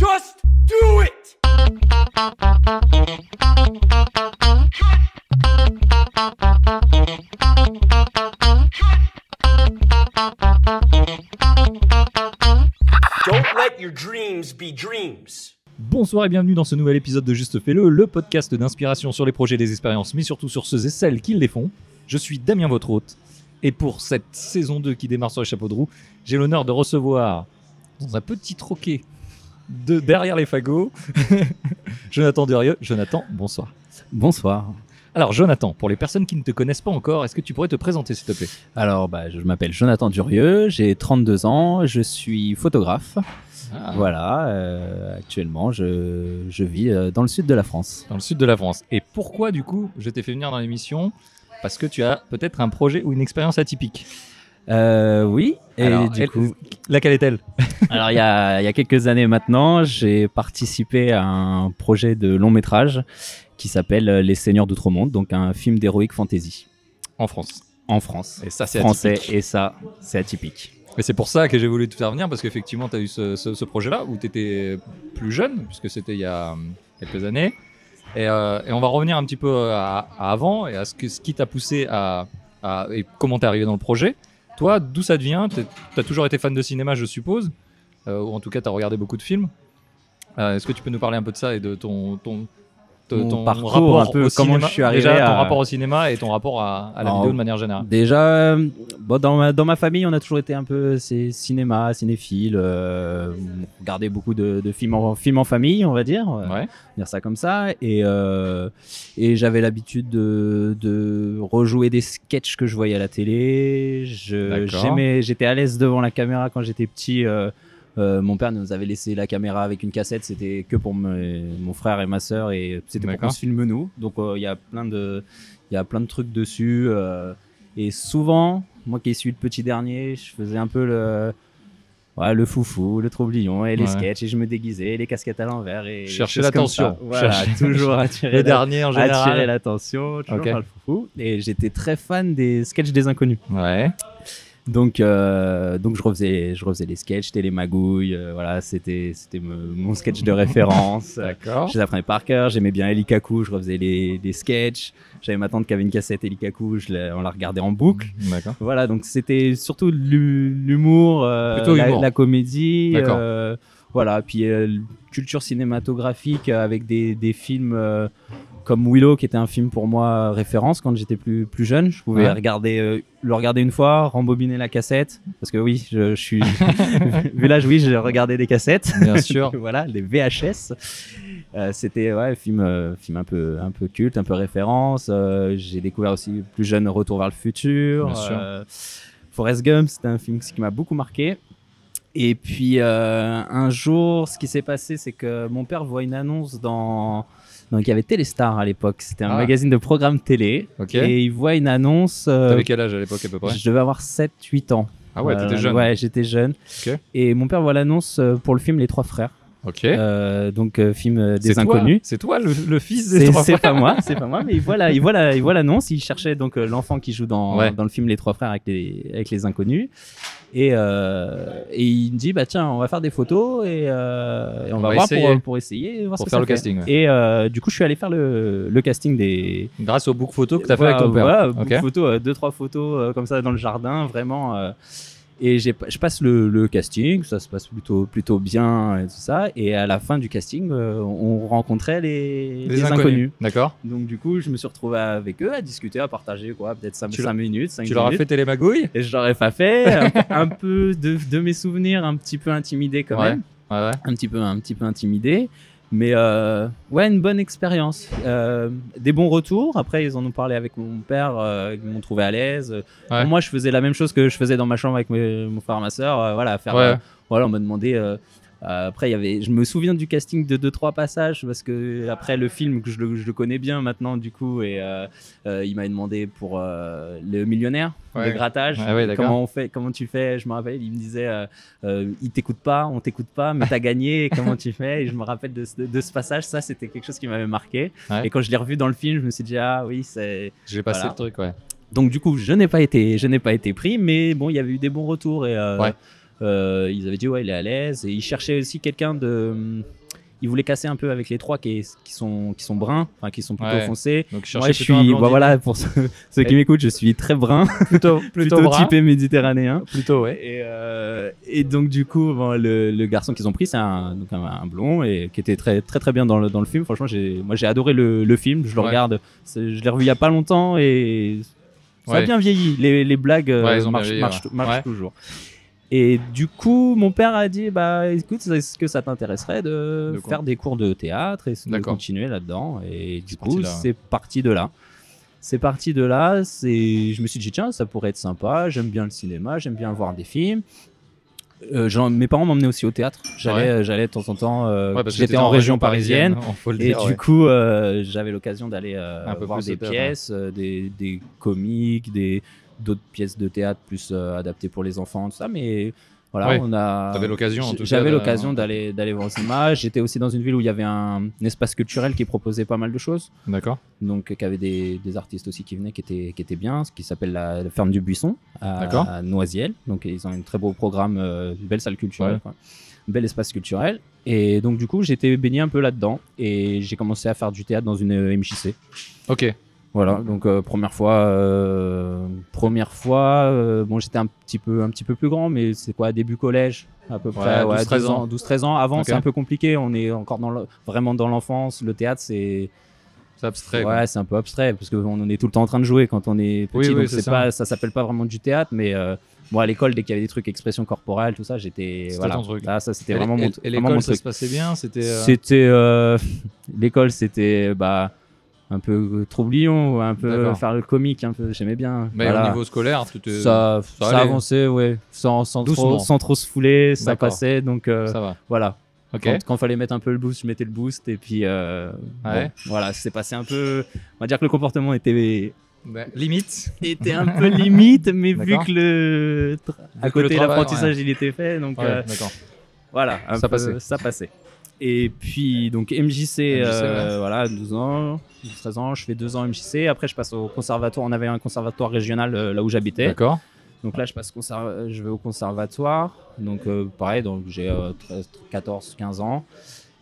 Just do it! Don't let your dreams be dreams. Bonsoir et bienvenue dans ce nouvel épisode de Juste Fais-le, le podcast d'inspiration sur les projets et les expériences, mais surtout sur ceux et celles qui les font. Je suis Damien, votre hôte, et pour cette saison 2 qui démarre sur les chapeaux de roue, j'ai l'honneur de recevoir, dans un petit troquet de derrière les fagots, Jonathan Durieux. Jonathan, bonsoir. Bonsoir. Alors Jonathan, pour les personnes qui ne te connaissent pas encore, est-ce que tu pourrais te présenter s'il te plaît? Alors, bah, je m'appelle Jonathan Durieux, j'ai 32 ans, je suis photographe. Ah. Voilà, euh, actuellement, je, je vis euh, dans le sud de la France. Dans le sud de la France. Et pourquoi du coup je t'ai fait venir dans l'émission? Parce que tu as peut-être un projet ou une expérience atypique. Euh, oui, et Alors, du elle- coup, Laquelle est-elle? Alors il y a, il y a quelques années maintenant, j'ai participé à un projet de long métrage qui s'appelle Les Seigneurs d'Outre-Monde, donc un film d'héroïque fantasy En France. en France. Et ça c'est Français, atypique. et ça, c'est atypique. Et c'est pour ça que j'ai voulu te faire venir, parce qu'effectivement, tu as eu ce, ce- ce projet-là où tu étais plus jeune, puisque c'était il y a hum, quelques années. Et, euh, et on va revenir un petit peu à, à avant et à ce, que, ce qui t'a poussé à, à- et comment t'es arrivé dans le projet. Toi, d'où ça te vient Tu as toujours été fan de cinéma, je suppose, euh, ou en tout cas, tu as regardé beaucoup de films. Euh, Est-ce que tu peux nous parler un peu de ça et de ton, ton, Mon ton parcours, rapport un peu, au comment cinéma je suis arrivé Déjà, ton rapport au cinéma et ton rapport à, à la Alors, vidéo de manière générale. Déjà, bon, dans, ma, dans ma famille, on a toujours été un peu cinéma, cinéphile, euh, on regardait beaucoup de, de films, en, films en famille, on va dire, euh, Ouais. dire ça comme ça. Et, euh, et j'avais l'habitude de, de rejouer des sketchs que je voyais à la télé. J'étais à l'aise devant la caméra quand j'étais petit. euh, euh, mon père nous avait laissé la caméra avec une cassette, c'était que pour mon frère et ma sœur et c'était pour qu'on se filme nous. Donc euh, il y a plein de il y a plein de trucs dessus euh, et souvent moi qui suis le petit dernier, je faisais un peu le ouais, le foufou, le troublion et les Ouais. sketchs et je me déguisais, les casquettes à l'envers et Chercher l'attention. Voilà, Chercher- toujours attirer Le dernier en général. attirer l'attention, toujours le foufou et j'étais très fan des sketchs des inconnus. Ouais. Donc, euh, donc je refaisais, je refaisais les sketchs, j'étais les magouilles, euh, voilà, c'était, c'était mon sketch de référence. D'accord. Je les apprenais par cœur, j'aimais bien Eli Kaku, je refaisais les, les sketchs. J'avais ma tante qui avait une cassette Eli Kaku, je la- on la regardait en boucle. D'accord. Voilà, donc c'était surtout l'hu- l'humour, euh, la, comédie. D'accord. euh, voilà, puis culture cinématographique avec des, des films comme Willow, qui était un film pour moi référence quand j'étais plus, plus jeune. Je pouvais Ouais. regarder, euh, le regarder une fois, rembobiner la cassette. Parce que oui, je, je suis. vu l'âge, oui, j'ai regardé des cassettes. Bien sûr. voilà, les VHS. Euh, C'était ouais, film, euh, film un peu, un peu culte, un peu référence. Euh, J'ai découvert aussi plus jeune Retour vers le futur. Bien sûr. Euh, Forrest Gump, c'était un film qui m'a beaucoup marqué. Et puis euh, un jour, ce qui s'est passé, c'est que mon père voit une annonce dans. Donc il y avait Téléstar à l'époque, c'était un Ah. magazine de programme télé. Ok. Et il voit une annonce. euh, T'avais quel âge à l'époque à peu près? je devais avoir 7-8 ans. Ah ouais, t'étais Euh, jeune. Ouais, j'étais jeune. Ok. Et mon père voit l'annonce euh, pour le film Les Trois Frères. Ok. Euh, donc euh, film des C'est inconnus. C'est toi le, le fils des C'est trois c'est frères. pas moi, c'est pas moi, mais il voit la- il voit la- il voit l'annonce. Il cherchait donc l'enfant qui joue dans, Ouais. dans le film Les Trois Frères avec les, avec les inconnus. Et, euh, et il me dit bah tiens, on va faire des photos et, euh, et on, On va, va voir essayer. pour, pour essayer, voir Pour ce que faire ça le fait. casting, ouais. Et euh, du coup, je suis allé faire le, le casting des, Grâce au book photo que t'as fait voilà, avec ton père. Voilà, Ok. beaucoup de photos, euh, deux trois photos euh, comme ça dans le jardin, vraiment. Et je passe le, le casting, ça se passe plutôt plutôt bien et tout ça. Et à la fin du casting, euh, on rencontrait les, Les les inconnus. inconnus. D'accord. Donc du coup, je me suis retrouvé avec eux à discuter, à partager quoi, peut-être 5, Tu l'as- minutes, 5 Tu leur as fait télémagouille Et je leur ai pas fait. un, un peu de, de mes souvenirs, un petit peu intimidé quand Ouais. même Ouais, ouais. un petit peu un petit peu intimidé mais euh, ouais une bonne expérience Euh, des bons retours après ils en ont parlé avec mon père euh, ils m'ont trouvé à l'aise Ouais. Moi je faisais la même chose que je faisais dans ma chambre avec mes- mon frère et ma soeur euh, voilà faire Ouais. euh, voilà on m'a demandé euh, après il y avait je me souviens du casting de deux trois passages parce que après le film que je le, je le connais bien maintenant du coup et euh, euh, il m'a demandé pour le millionnaire Ouais. le grattage Ah ouais, comment on fait comment tu fais? Je me rappelle il me disait il t'écoute pas, on t'écoute pas, mais t'as gagné, comment tu fais? Et je me rappelle de, ce- de ce passage, ça c'était quelque chose qui m'avait marqué. Ouais. Et quand je l'ai revu dans le film, je me suis dit, ah oui, c'est. J'ai passé Voilà. le truc, ouais. Donc du coup, je n'ai pas été, je n'ai pas été pris, mais bon, il y avait eu des bons retours et. Ouais. Euh, ils avaient dit ouais, il est à l'aise. Et ils cherchaient aussi quelqu'un de. Ils voulaient casser un peu avec les trois qui, qui sont qui sont bruns, enfin qui sont plutôt Ouais. foncés. Donc, je je suis, bah, voilà, pour ceux, ceux qui m'écoutent, je suis très brun, plutôt, plutôt, plutôt typé méditerranéen. Plutôt, ouais. Et, euh, et donc du coup, bon, le, le garçon qu'ils ont pris, c'est un, donc un, un blond et qui était très très très bien dans le, dans le film. Franchement, j'ai, moi j'ai adoré le, le film. Je le Ouais. regarde, je l'ai revu il y a pas longtemps et ça a bien vieilli. Les, les blagues euh, marchent, marchent- marchent toujours. Et du coup, mon père a dit bah écoute, est-ce que ça t'intéresserait de, faire des cours de théâtre et de continuer là-dedans? Et du coup, c'est parti de là. C'est parti de là. C'est, je me suis dit tiens, ça pourrait être sympa. J'aime bien le cinéma, j'aime bien voir des films. Euh, genre, mes parents m'emmenaient aussi au théâtre. J'allais, Ouais. euh, j'allais de temps en temps. euh, Ouais, j'étais en région parisienne. Et du coup, euh, j'avais l'occasion d'aller voir des pièces, des, des comiques, des d'autres pièces de théâtre plus euh, adaptées pour les enfants, tout ça. Mais voilà, Ouais. on a. L'occasion, J'avais l'occasion d'aller d'aller voir au cinéma. J'étais aussi dans une ville où il y avait un, un espace culturel qui proposait pas mal de choses. D'accord. Donc, qui avait des, des artistes aussi qui venaient, qui étaient, qui étaient bien, ce qui s'appelle la, la Ferme du Buisson à, à Noisiel. Donc, ils ont un très beau programme, euh, une belle salle culturelle, Ouais. quoi. un bel espace culturel. Et donc, du coup, j'étais baigné un peu là-dedans et j'ai commencé à faire du théâtre dans une euh, MJC. Ok. Voilà, donc euh, première fois, euh, première fois, euh, bon j'étais un petit peu, un petit peu plus grand, mais c'est quoi, début collège à peu près, Ouais, 12-13 12 ans. 12-13 ans. Avant c'est un peu compliqué, on est encore dans le- vraiment dans l'enfance. Le théâtre c'est, C'est abstrait. ouais, c'est un peu abstrait parce qu'on est tout le temps en train de jouer quand on est petit, Oui, oui, donc c'est c'est ça. pas, ça s'appelle pas vraiment du théâtre, mais moi à l'école dès qu'il y avait des trucs expression corporelle, tout ça, j'étais, voilà, ton truc. Là, ça c'était Et- vraiment et- mon, Et vraiment mon l'école, ça se passait bien C'était. C'était l'école, c'était bah un peu troublion, un peu faire le comique, un peu. J'aimais bien. Mais Voilà. au niveau scolaire, tu te- ça, ça ça, allait. avançait, ouais, sans, sans, trop, sans trop se fouler, ça passait. Donc euh, ça va. voilà. Quand, quand fallait mettre un peu le boost, je mettais le boost et puis euh, Ouais. bon, voilà, c'est passé un peu. On va dire que le comportement était Bah, limite. était un peu limite, mais vu que le à côté l'apprentissage il était fait, donc Ouais, euh, voilà, un Ça peu- passait. ça passait. Et puis, donc MJC, euh, voilà, 12 ans, 13 ans, je fais 2 ans MJC. Après, je passe au conservatoire. On avait un conservatoire régional euh, là où j'habitais. D'accord. Donc là, je, passe conserv- je vais au conservatoire. Donc, euh, pareil, donc j'ai euh, 13, 14, 15 ans.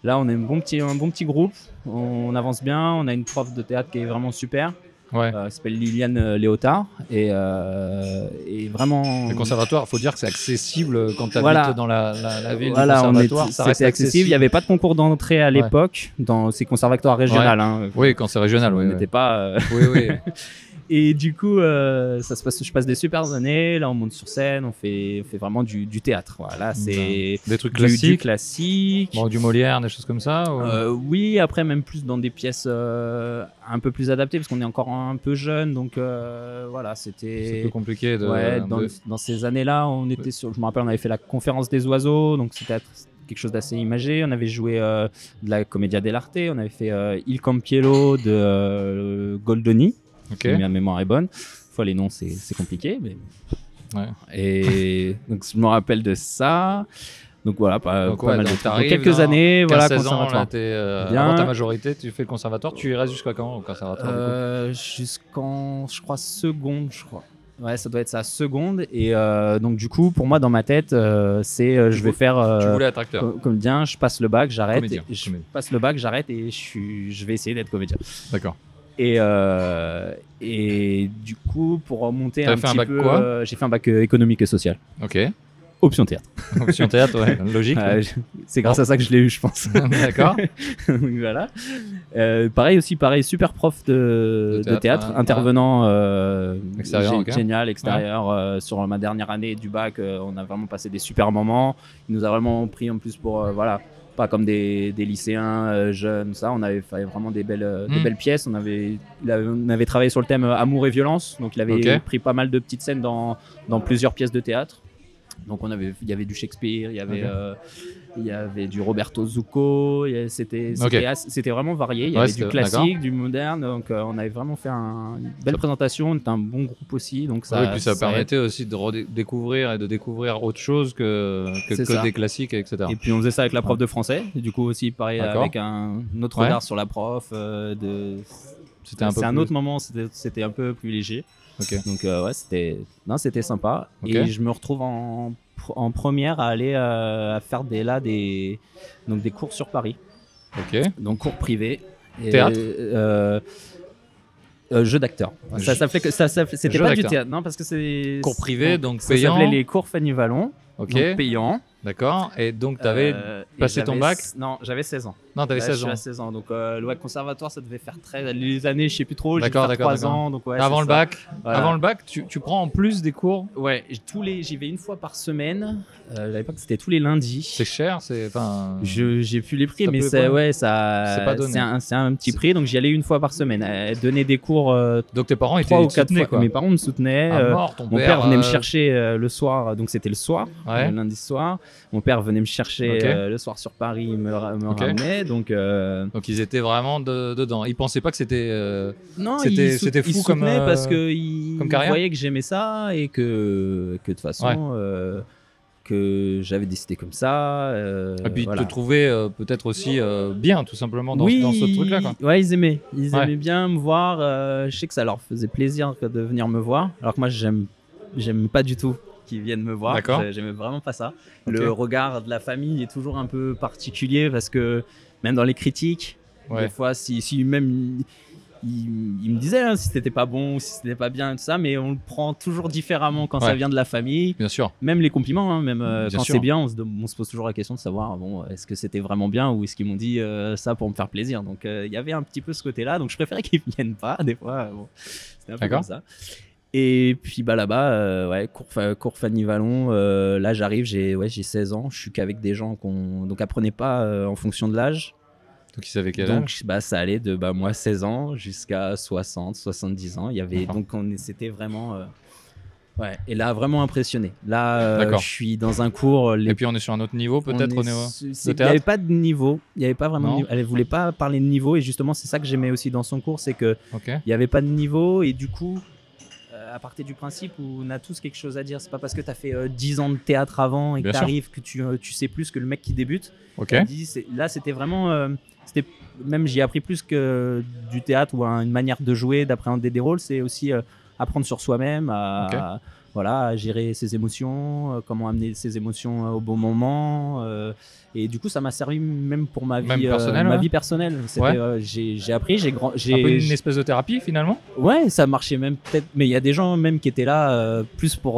Là, on est un bon petit, un bon petit groupe. On avance bien. On a une prof de théâtre qui est vraiment super. Ouais. Euh, elle s'appelle Liliane euh, Léotard. Et, euh, et vraiment. Le conservatoire, faut dire que c'est accessible quand tu habites Voilà. dans la, la, la ville. Voilà, on est, conservatoire, ça reste c'était accessible. Il n'y avait pas de concours d'entrée à Ouais. l'époque dans ces conservatoires régionaux. hein. Oui, quand c'est régional, on oui. n'était pas. euh, Oui, oui. Et du coup, euh, ça se passe, je passe des super années. Là, on monte sur scène, on fait, on fait vraiment du, du théâtre. Voilà, c'est Des trucs du, du classiques. classique. Bon, du Molière, des choses comme ça ou- Euh, oui, après même plus dans des pièces euh, un peu plus adaptées parce qu'on est encore un peu jeune, donc voilà, C'est c'était. un peu compliqué de. Ouais, dans, de- dans ces années-là, on était sur. Je me rappelle, on avait fait la conférence des oiseaux, donc c'était quelque chose d'assez imagé. On avait joué euh, de la Commedia dell'arte, on avait fait euh, Il Campiello de euh, Goldoni, Ok. si ma mémoire est bonne. Fois, les noms, c'est compliqué, mais. Ouais. Et donc, je me rappelle de ça. Donc voilà, pas, Donc, pas ouais, mal de donc t'arrives quelques années, voilà, 15-16 ans, conservatoire. là, euh, Bien. avant ta majorité, tu fais le conservatoire. Tu y restes jusqu'à quand au conservatoire Euh, jusqu'en, je crois, seconde, je crois. Ouais, ça doit être ça, seconde. Et euh, donc, du coup, pour moi, dans ma tête, euh, c'est euh, je vais faire. Tu euh, voulais être acteur. com- comédien, je passe le bac, j'arrête. Je comédien. passe le bac, j'arrête et je, suis, je vais essayer d'être comédien. D'accord. Et, euh, et du coup, pour remonter un fait un petit bac peu, quoi euh, j'ai fait un bac euh, économique et social. Ok. Option théâtre. Option théâtre, ouais. Logique. Euh, c'est grâce à ça que je l'ai eu, je pense. D'accord. Voilà. Pareil aussi, pareil, super prof de, De de théâtre, hein, intervenant Extérieur, gé- génial, extérieur. sur ma dernière année du bac, on a vraiment passé des super moments. Il nous a vraiment pris en plus pour, voilà, pas comme des, des lycéens euh, jeunes, ça. On avait fait vraiment des belles, euh, des Mm. belles pièces. On avait, on avait travaillé sur le thème euh, amour et violence, donc il avait pris pas mal de petites scènes dans, dans plusieurs pièces de théâtre. Donc on avait, il y avait du Shakespeare, il y avait, euh, il y avait du Roberto Zucco, c'était, Ok. c'était, assez- c'était vraiment varié. Il y Ouais, avait du classique, du moderne. Donc euh, on avait vraiment fait un- une belle présentation. On était un bon groupe aussi. Donc ça, oui, puis ça, permettait aussi de redécouvrir et de découvrir autre chose que, que, des classiques, etc. Et puis on faisait ça avec la prof de français. Et du coup aussi pareil avec un, autre Ouais. regard sur la prof. euh, de... C'était un un plus- autre moment. C'était, un peu plus léger. Donc euh, ouais, c'était sympa. Et je me retrouve en en première à aller euh, à faire des là des donc des cours sur Paris, Ok. donc cours privés. Et, Théâtre euh, euh, jeu d'acteur. Ça s'appelait ça, s'appelait- c'était pas du théâtre, non parce que c'est Cours privé, donc ça payant. s'appelait les cours Fanny Vallon, Ok. donc payant. D'accord. Et donc, tu avais. Euh, et passé ton j'avais- bac Non, j'avais 16 ans. Non, tu avais Là, 16 je suis ans. à 16 ans. Donc, euh, le conservatoire, ça devait faire très. Les années, je sais plus trop. J'ai dû D'accord, faire d'accord, 3 d'accord. ans. Donc, ouais, Avant c'est le ça. bac, Voilà. avant le bac, tu, tu prends en plus des cours. Ouais, j- tous les, j'y vais une fois par semaine. Euh, à l'époque, c'était tous les lundis. C'est cher, c'est enfin. Je, j'ai plus les prix, Ça mais peut c'est, ouais, ça, c'est pas donné. c'est un, c'est un petit C'est- prix, donc j'y allais une fois par semaine. Elle donnait des cours euh, Donc tes parents étaient trois ou ils quatre soutenaient, fois. quoi. Mes parents me soutenaient. À euh, mort, ton mon père, père venait me euh, chercher euh, le soir, donc c'était le soir, Ouais. le lundi soir. Mon père venait me chercher euh, le soir sur Paris, il me, ra- me Ok. ramenait. Donc, euh, Donc ils étaient vraiment de- dedans. Ils pensaient pas que c'était. euh, Non, C'était- fou comme, soutenait euh, parce que il comme carrière voyait que j'aimais ça et que que de toute façon Ouais. euh, que j'avais décidé comme ça. euh, Et puis voilà. te trouver euh, peut-être aussi euh, bien, tout simplement, dans, oui, dans ce truc-là. Ouais, ils aimaient. Ils Ouais. aimaient bien me voir. euh, je sais que ça leur faisait plaisir de venir me voir. Alors que moi, j'aime, j'aime pas du tout qu'ils viennent me voir. J'aimais vraiment pas ça. Le regard de la famille est toujours un peu particulier parce que même dans les critiques, Ouais. des fois, si, si même il, me disait hein, si c'était pas bon ou si c'était pas bien, tout ça, mais on le prend toujours différemment quand ça vient de la famille. Bien sûr. Même les compliments, hein, même euh, quand c'est bien, on se, dem- on se pose toujours la question de savoir bon, est-ce que c'était vraiment bien ou est-ce qu'ils m'ont dit euh, ça pour me faire plaisir. Donc euh, il y avait un petit peu ce côté-là, donc je préférais qu'ils viennent pas des fois. bon, c'était un peu comme ça. Et puis bah là-bas, euh, ouais, Vallon. euh, là j'arrive, j'ai ouais, j'ai 16 ans, je suis qu'avec des gens qu'on donc apprenez pas euh, en fonction de l'âge. Donc ils savaient quel Donc âge? bah, ça allait de bah, moi 16 ans jusqu'à 60, 70 ans. Il y avait donc on c'était vraiment euh, ouais et là vraiment impressionné. Là euh, je suis dans un cours les Et puis on est sur un autre niveau, peut-être on au est niveau. Il n'y avait pas de niveau, il n'y avait pas vraiment de niveau. Elle voulait pas parler de niveau et justement c'est ça que j'aimais aussi dans son cours, c'est que il n'y avait pas de niveau et du coup à partir du principe où on a tous quelque chose à dire, c'est pas parce que tu as fait euh, 10 ans de théâtre avant et que tu arrives que tu, euh, tu sais plus que le mec qui débute. Dit, là, c'était vraiment. euh, c'était même j'y ai appris plus que du théâtre ou un- une manière de jouer, d'appréhender des rôles. C'est aussi euh, apprendre sur soi-même, à. Voilà, gérer ses émotions, euh, comment amener ses émotions euh, au bon moment. euh, et du coup, ça m'a servi même pour ma vie, personnelle, ma ouais. vie personnelle. Ouais. j'ai, appris, j'ai grand, Un peu j'ai, une espèce de thérapie finalement. Ouais, ça marchait même peut-être. Mais il y a des gens même qui étaient là plus pour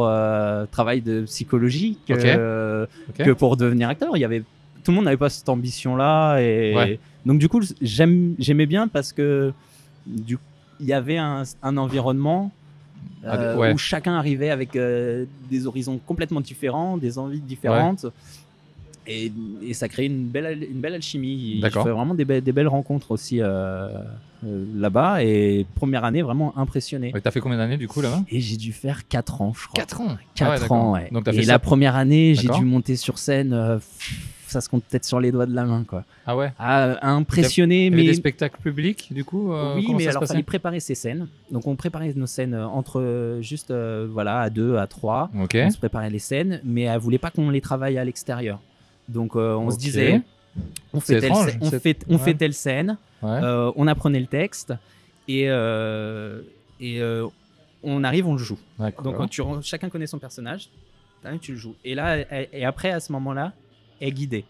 travail de psychologie que, que pour devenir acteur. Il y avait tout le monde n'avait pas cette ambition-là et Ouais. donc du coup j'aimais bien parce que du il y avait un, un environnement Ah, euh, ouais. où chacun arrivait avec euh, des horizons complètement différents, des envies différentes. Et, et ça crée une belle, une belle alchimie. Je D'accord. fais vraiment des, be- des belles rencontres aussi euh, euh, là-bas. Et première année, vraiment impressionné. Ouais, T'as fait combien d'années du coup là-bas? Et j'ai dû faire 4 ans, je crois. 4 ans. 4 Ah ouais, ans, ouais. Donc et fait la première année, j'ai dû monter sur scène. euh, pff, ça se compte peut-être sur les doigts de la main, quoi. Ah ouais. Il y avait mais. des spectacles publics du coup. euh, oui, mais ça alors fallait préparer ces scènes. Donc on préparait nos scènes euh, entre euh, juste euh, voilà à deux, à trois. Ok. On se préparait les scènes, mais elle voulait pas qu'on les travaille à l'extérieur. Donc euh, on se disait, on fait telle, étrange, on fait, on ouais. fait telle scène, Ouais. on apprenait le texte et et on arrive, on le joue. Donc tu, chacun connaît son personnage, t'arrives, tu le joues. Et là, et après à ce moment-là, est guidée.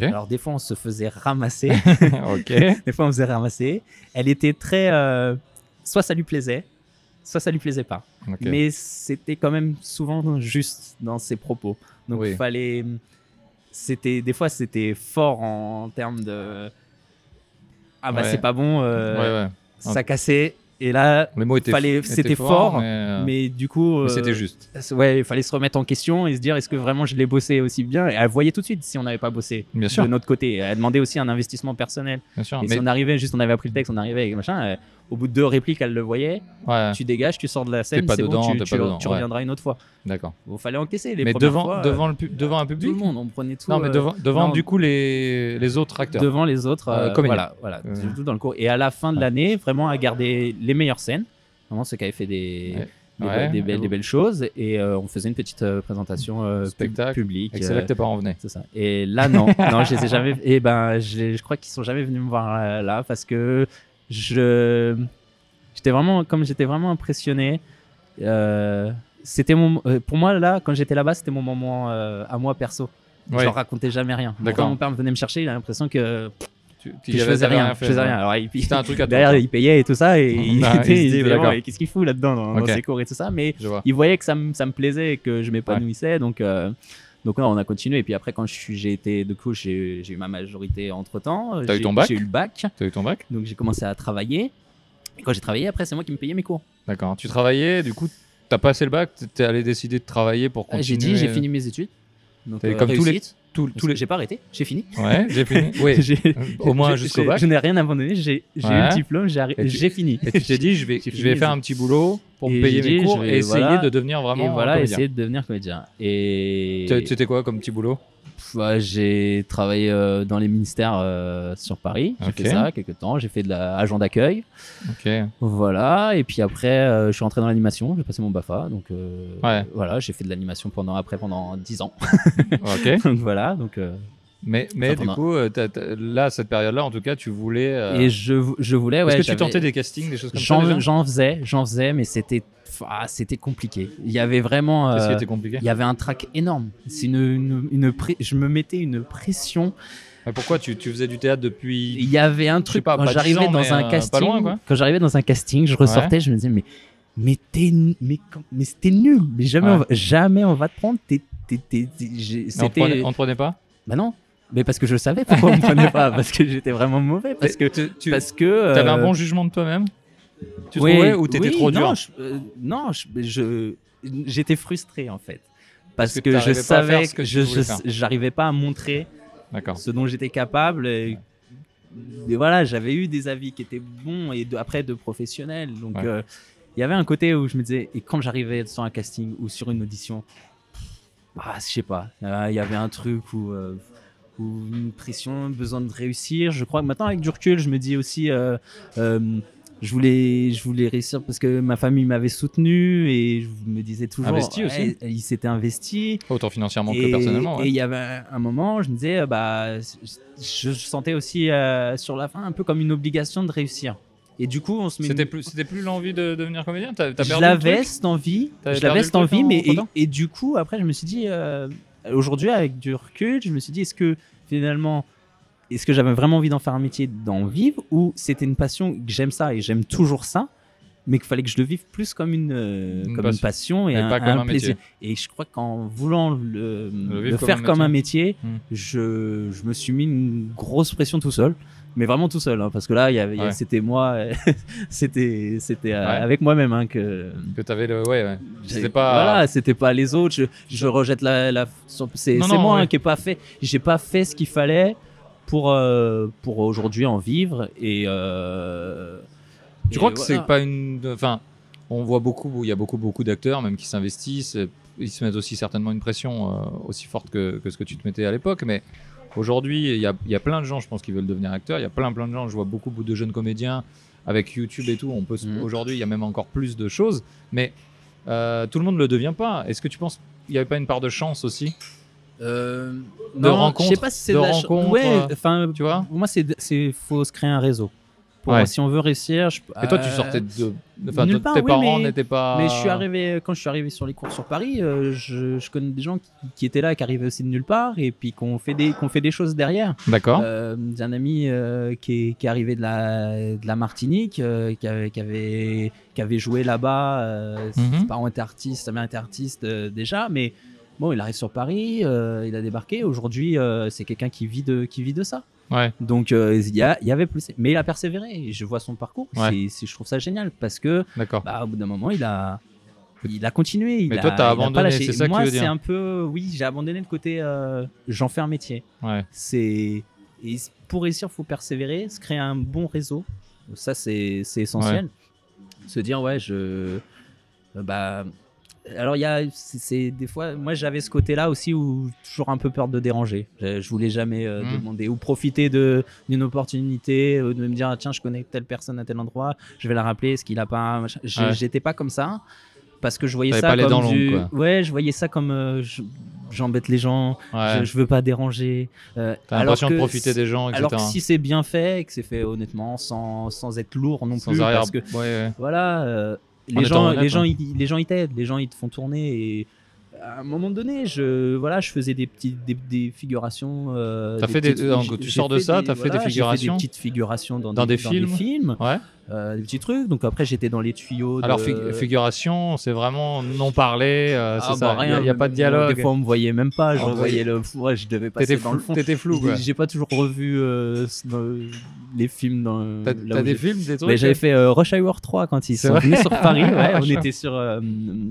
Alors des fois on se faisait ramasser, ok. des fois on se faisait ramasser. Elle était très, euh, soit ça lui plaisait, soit ça lui plaisait pas. Mais c'était quand même souvent juste dans ses propos. Donc Oui. fallait, c'était des fois c'était fort en termes de ah bah Ouais. c'est pas bon, euh, Ouais ouais. ça cassait. Et là. Fallait- c'était fort, mais, euh, mais du coup, euh, c'était juste. Ouais, il fallait se remettre en question et se dire est-ce que vraiment je l'ai bossé aussi bien? Et elle voyait tout de suite si on n'avait pas bossé Bien sûr. de notre côté. Elle demandait aussi un investissement personnel. Bien sûr. Et Mais si on arrivait, juste on avait appris le texte, on arrivait avec machin, euh, au bout de deux répliques, elle le voyait, ouais. tu dégages, tu sors de la scène, pas c'est bon, dedans, tu, tu- pas dedans, tu ouais. reviendras une autre fois. D'accord. Il fallait encaisser les Mais premières devant fois, euh, devant le pub- devant un tout public. le monde, on prenait tout. Non mais euh, devant devant non, du coup les les autres acteurs. devant les autres, Euh, euh, comédiens. voilà, voilà, tout dans le cours. Et à la fin de l'année, vraiment à garder les meilleures scènes, vraiment ceux qui avaient fait des, des, Ouais. des belles, des belles choses, et euh, on faisait une petite euh, présentation euh, pub- Spectacle. publique. Et c'est là que tes parents venaient. C'est ça. Et là, non, non, je les ai jamais. Et ben, je, je crois qu'ils sont jamais venus me voir là parce que je, j'étais vraiment, comme j'étais vraiment impressionné. euh, c'était mon, euh, pour moi là, quand j'étais là-bas, c'était mon moment euh, à moi perso. Ouais. Je leur racontais jamais rien. Quand mon père venait me chercher, il a l'impression que, Tu, tu je faisais rien. fait, je faisais ouais. rien. Alors, il, un truc à derrière, il payait et tout ça, et il, Ah, il qu'est-ce qu'il fout là-dedans dans, ses cours et tout ça? Mais il voyait que ça, me- ça me plaisait et que je m'épanouissais. Donc, euh, donc non, on a continué. Et puis après, quand j'ai été, de coup, j'ai eu ma majorité entre temps. T'as eu ton bac J'ai eu le bac. T'as eu ton bac Donc j'ai commencé à travailler. Et quand j'ai travaillé, après, c'est moi qui me payais mes cours. D'accord. Tu travaillais, du coup, t'as passé le bac, t'es allé décider de travailler pour Ah, continuer. J'ai dit, j'ai fini mes études. Donc, euh, comme tous les- réussite. tous, Parce tous que les. J'ai pas arrêté, j'ai fini? Ouais, j'ai fini. Oui. J'ai- Au moins jusqu'au bac. Je n'ai rien abandonné, j'ai j'ai eu le diplôme, j'ai arrê- Et tu- j'ai fini. Et tu t'es dit, je vais, je vais faire un petit boulot pour me Et payer mes dit, cours et essayer voilà. de devenir vraiment et voilà, comédien. essayer de devenir comédien. Et Tu- C'était quoi comme petit boulot? J'ai travaillé euh, dans les ministères euh, sur Paris. J'ai fait ça quelques temps. J'ai fait de l'agent d'accueil. Ok. Voilà. Et puis après, euh, je suis rentré dans l'animation. J'ai passé mon BAFA. Donc Ouais. voilà, j'ai fait de l'animation pendant après pendant 10 ans. Ok. donc voilà. Donc Mais, mais du coup, euh, t'as- t'as- là, cette période-là, en tout cas, tu voulais. euh, et je, je voulais. Ouais, Est-ce que tu tentais des castings, des choses comme ça J'en faisais, j'en faisais, mais c'était ah, c'était compliqué. Il y avait vraiment. Qu'est-ce qui euh, était compliqué? il y avait un trac énorme. C'est une, une, je me mettais une pression. Mais Pourquoi tu, tu faisais du théâtre depuis. Il y avait un truc pas, quand pas 10 j'arrivais ans, dans un euh, casting. loin. Quand j'arrivais dans un casting, je ressortais, je me disais mais mais t'es mais mais c'était nul. Mais jamais Ouais. on va, jamais on va te prendre. T'es on te prenait, on te prenait pas? Bah non. Mais parce que je savais pourquoi on me prenait pas parce que j'étais vraiment mauvais parce que tu, tu parce que avais un euh, bon jugement de toi-même? Tu oui, trouvais ou t'étais oui, trop dur? Non, je- euh, non, je- je- j'étais frustré en fait. Parce, que que, je savais que que je j'arrivais pas à montrer ce dont j'étais capable. Et, et voilà, j'avais eu des avis qui étaient bons et de- après de professionnels. Donc Ouais. euh, il y avait un côté où je me disais, et quand j'arrivais sur un casting ou sur une audition, ah, je sais pas, euh, il y avait un truc où, euh, une pression, besoin de réussir. Je crois que maintenant, avec du recul, je me dis aussi. euh, euh, je voulais, je voulais réussir parce que ma famille m'avait soutenu et je me disais toujours. Investi aussi. Il s'était investi. Autant financièrement que personnellement. Et il y avait un- moment, je me disais, euh, bah, je, je sentais aussi euh, sur la fin un peu comme une obligation de réussir. Et du coup, on se met. C'était une- plus, c'était plus l'envie de devenir comédien? T'as t'as je perdu le l'avais cette envie, je l'avais cette envie, en- mais et, du coup, après, je me suis dit, euh, aujourd'hui, avec du recul, je me suis dit, est-ce que finalement, est-ce que j'avais vraiment envie d'en faire un métier, d'en vivre, ou c'était une passion que j'aime ça et j'aime toujours ça, mais qu'il fallait que je le vive plus comme une, euh, Une comme passion. une passion et, Et un, pas comme un un plaisir. métier. Et je crois qu'en voulant le, Le le, vivre comme faire comme un métier, Hmm. je, je me suis mis une grosse pression tout seul. Mais vraiment tout seul, hein, parce que là, y avait, Ouais. c'était moi, c'était, c'était euh, Ouais. avec moi-même hein, que, Que t'avais le. Ouais, ouais. C'était pas. Voilà, c'était pas les autres. Je, je rejette la. c'est moi hein, qui ai pas fait. J'ai pas fait ce qu'il fallait pour euh, pour aujourd'hui en vivre et. euh, Tu et crois que voilà. c'est pas une. Enfin, on voit beaucoup, il y a beaucoup, beaucoup d'acteurs, même qui s'investissent. euh, Ils se mettent aussi certainement une pression euh, aussi forte que, que ce que tu te mettais à l'époque. Mais aujourd'hui, il y a, il y a plein de gens, je pense, qui veulent devenir acteurs. Il y a plein, plein de gens. Je vois beaucoup de jeunes comédiens avec YouTube et tout. On peut Mhm. Aujourd'hui, il y a même encore plus de choses. Mais euh, tout le monde ne le devient pas. Est-ce que tu penses qu'il n'y avait pas une part de chance aussi Euh, De non, rencontres, Je sais pas si c'est de de la rencontres, Ouais, euh, enfin, tu vois? Pour moi, c'est c'est faut se créer un réseau. Pour, Ouais. Si on veut réussir. Je, Et toi, tu euh, sortais de. Enfin, nulle tes oui, parents n'étaient pas. Mais je suis arrivé quand je suis arrivé sur les cours sur Paris, euh, je, je connais des gens qui, qui étaient là, qui arrivaient aussi de nulle part, et puis qu'on fait des qu'on fait des choses derrière. D'accord. Euh, j'ai un ami euh, qui, est, qui est arrivé de la, de la Martinique, qui, avait, qui, avait, qui avait joué là-bas. Euh, Mhm. Ses parents étaient artistes, sa mère était artiste déjà, mais bon, il arrive sur Paris, il a débarqué. Aujourd'hui, c'est quelqu'un qui vit de qui vit de ça. Ouais. Donc euh, il y, avait plus, mais il a persévéré. Je vois son parcours. Ouais. C'est- c'est- je trouve ça génial parce que bah, au bout d'un moment, il a, il a continué. Il Mais a- toi, t'as abandonné, c'est ça Moi, c'est un peu, oui, j'ai abandonné le côté euh, j'en fais un métier. Ouais. C'est et pour réussir, faut persévérer, se créer un bon réseau. Ça, c'est essentiel. Se dire ouais, je bah alors il y a c'est des fois moi j'avais ce côté-là aussi où toujours un peu peur de déranger. Je, je voulais jamais euh, Mhm. demander ou profiter de d'une opportunité ou de me dire ah, tiens je connais telle personne à tel endroit, je vais la rappeler, est-ce qu'il a pas Ouais. J'étais pas comme ça parce que je voyais ça comme du longues, ouais je voyais ça comme euh, je- j'embête les gens, Ouais. je, je veux pas déranger. euh, T'as l'impression de profiter des gens, etc. alors que si c'est bien fait et que c'est fait honnêtement, sans, sans être lourd non Sans plus, arrière. parce que Ouais, ouais. voilà, euh, les gens, les gens, ils, les gens ils t'aident, les gens ils te font tourner et à un moment donné, je voilà, je faisais des petites des, des figurations. euh, fait des- donc, j'ai- tu sors de ça, t'as fait des figurations des petites figurations dans, Dans des dans films films, Ouais. Euh, des petits trucs. Donc après, j'étais dans les tuyaux. Alors, figuration, c'est vraiment non parlé, euh, Ah, bah, Il y a- rien. il y a, pas de dialogue. Des fois, on me voyait même pas. Je On voyais le. Ouais, je devais passer dans le fond. t'étais flou. J'ai- pas toujours revu euh, les films dans. T'as des films, des trucs Mais j'avais fait euh, Rush Hour 3 quand ils sont venus sur Paris. Ouais, on était sur, euh,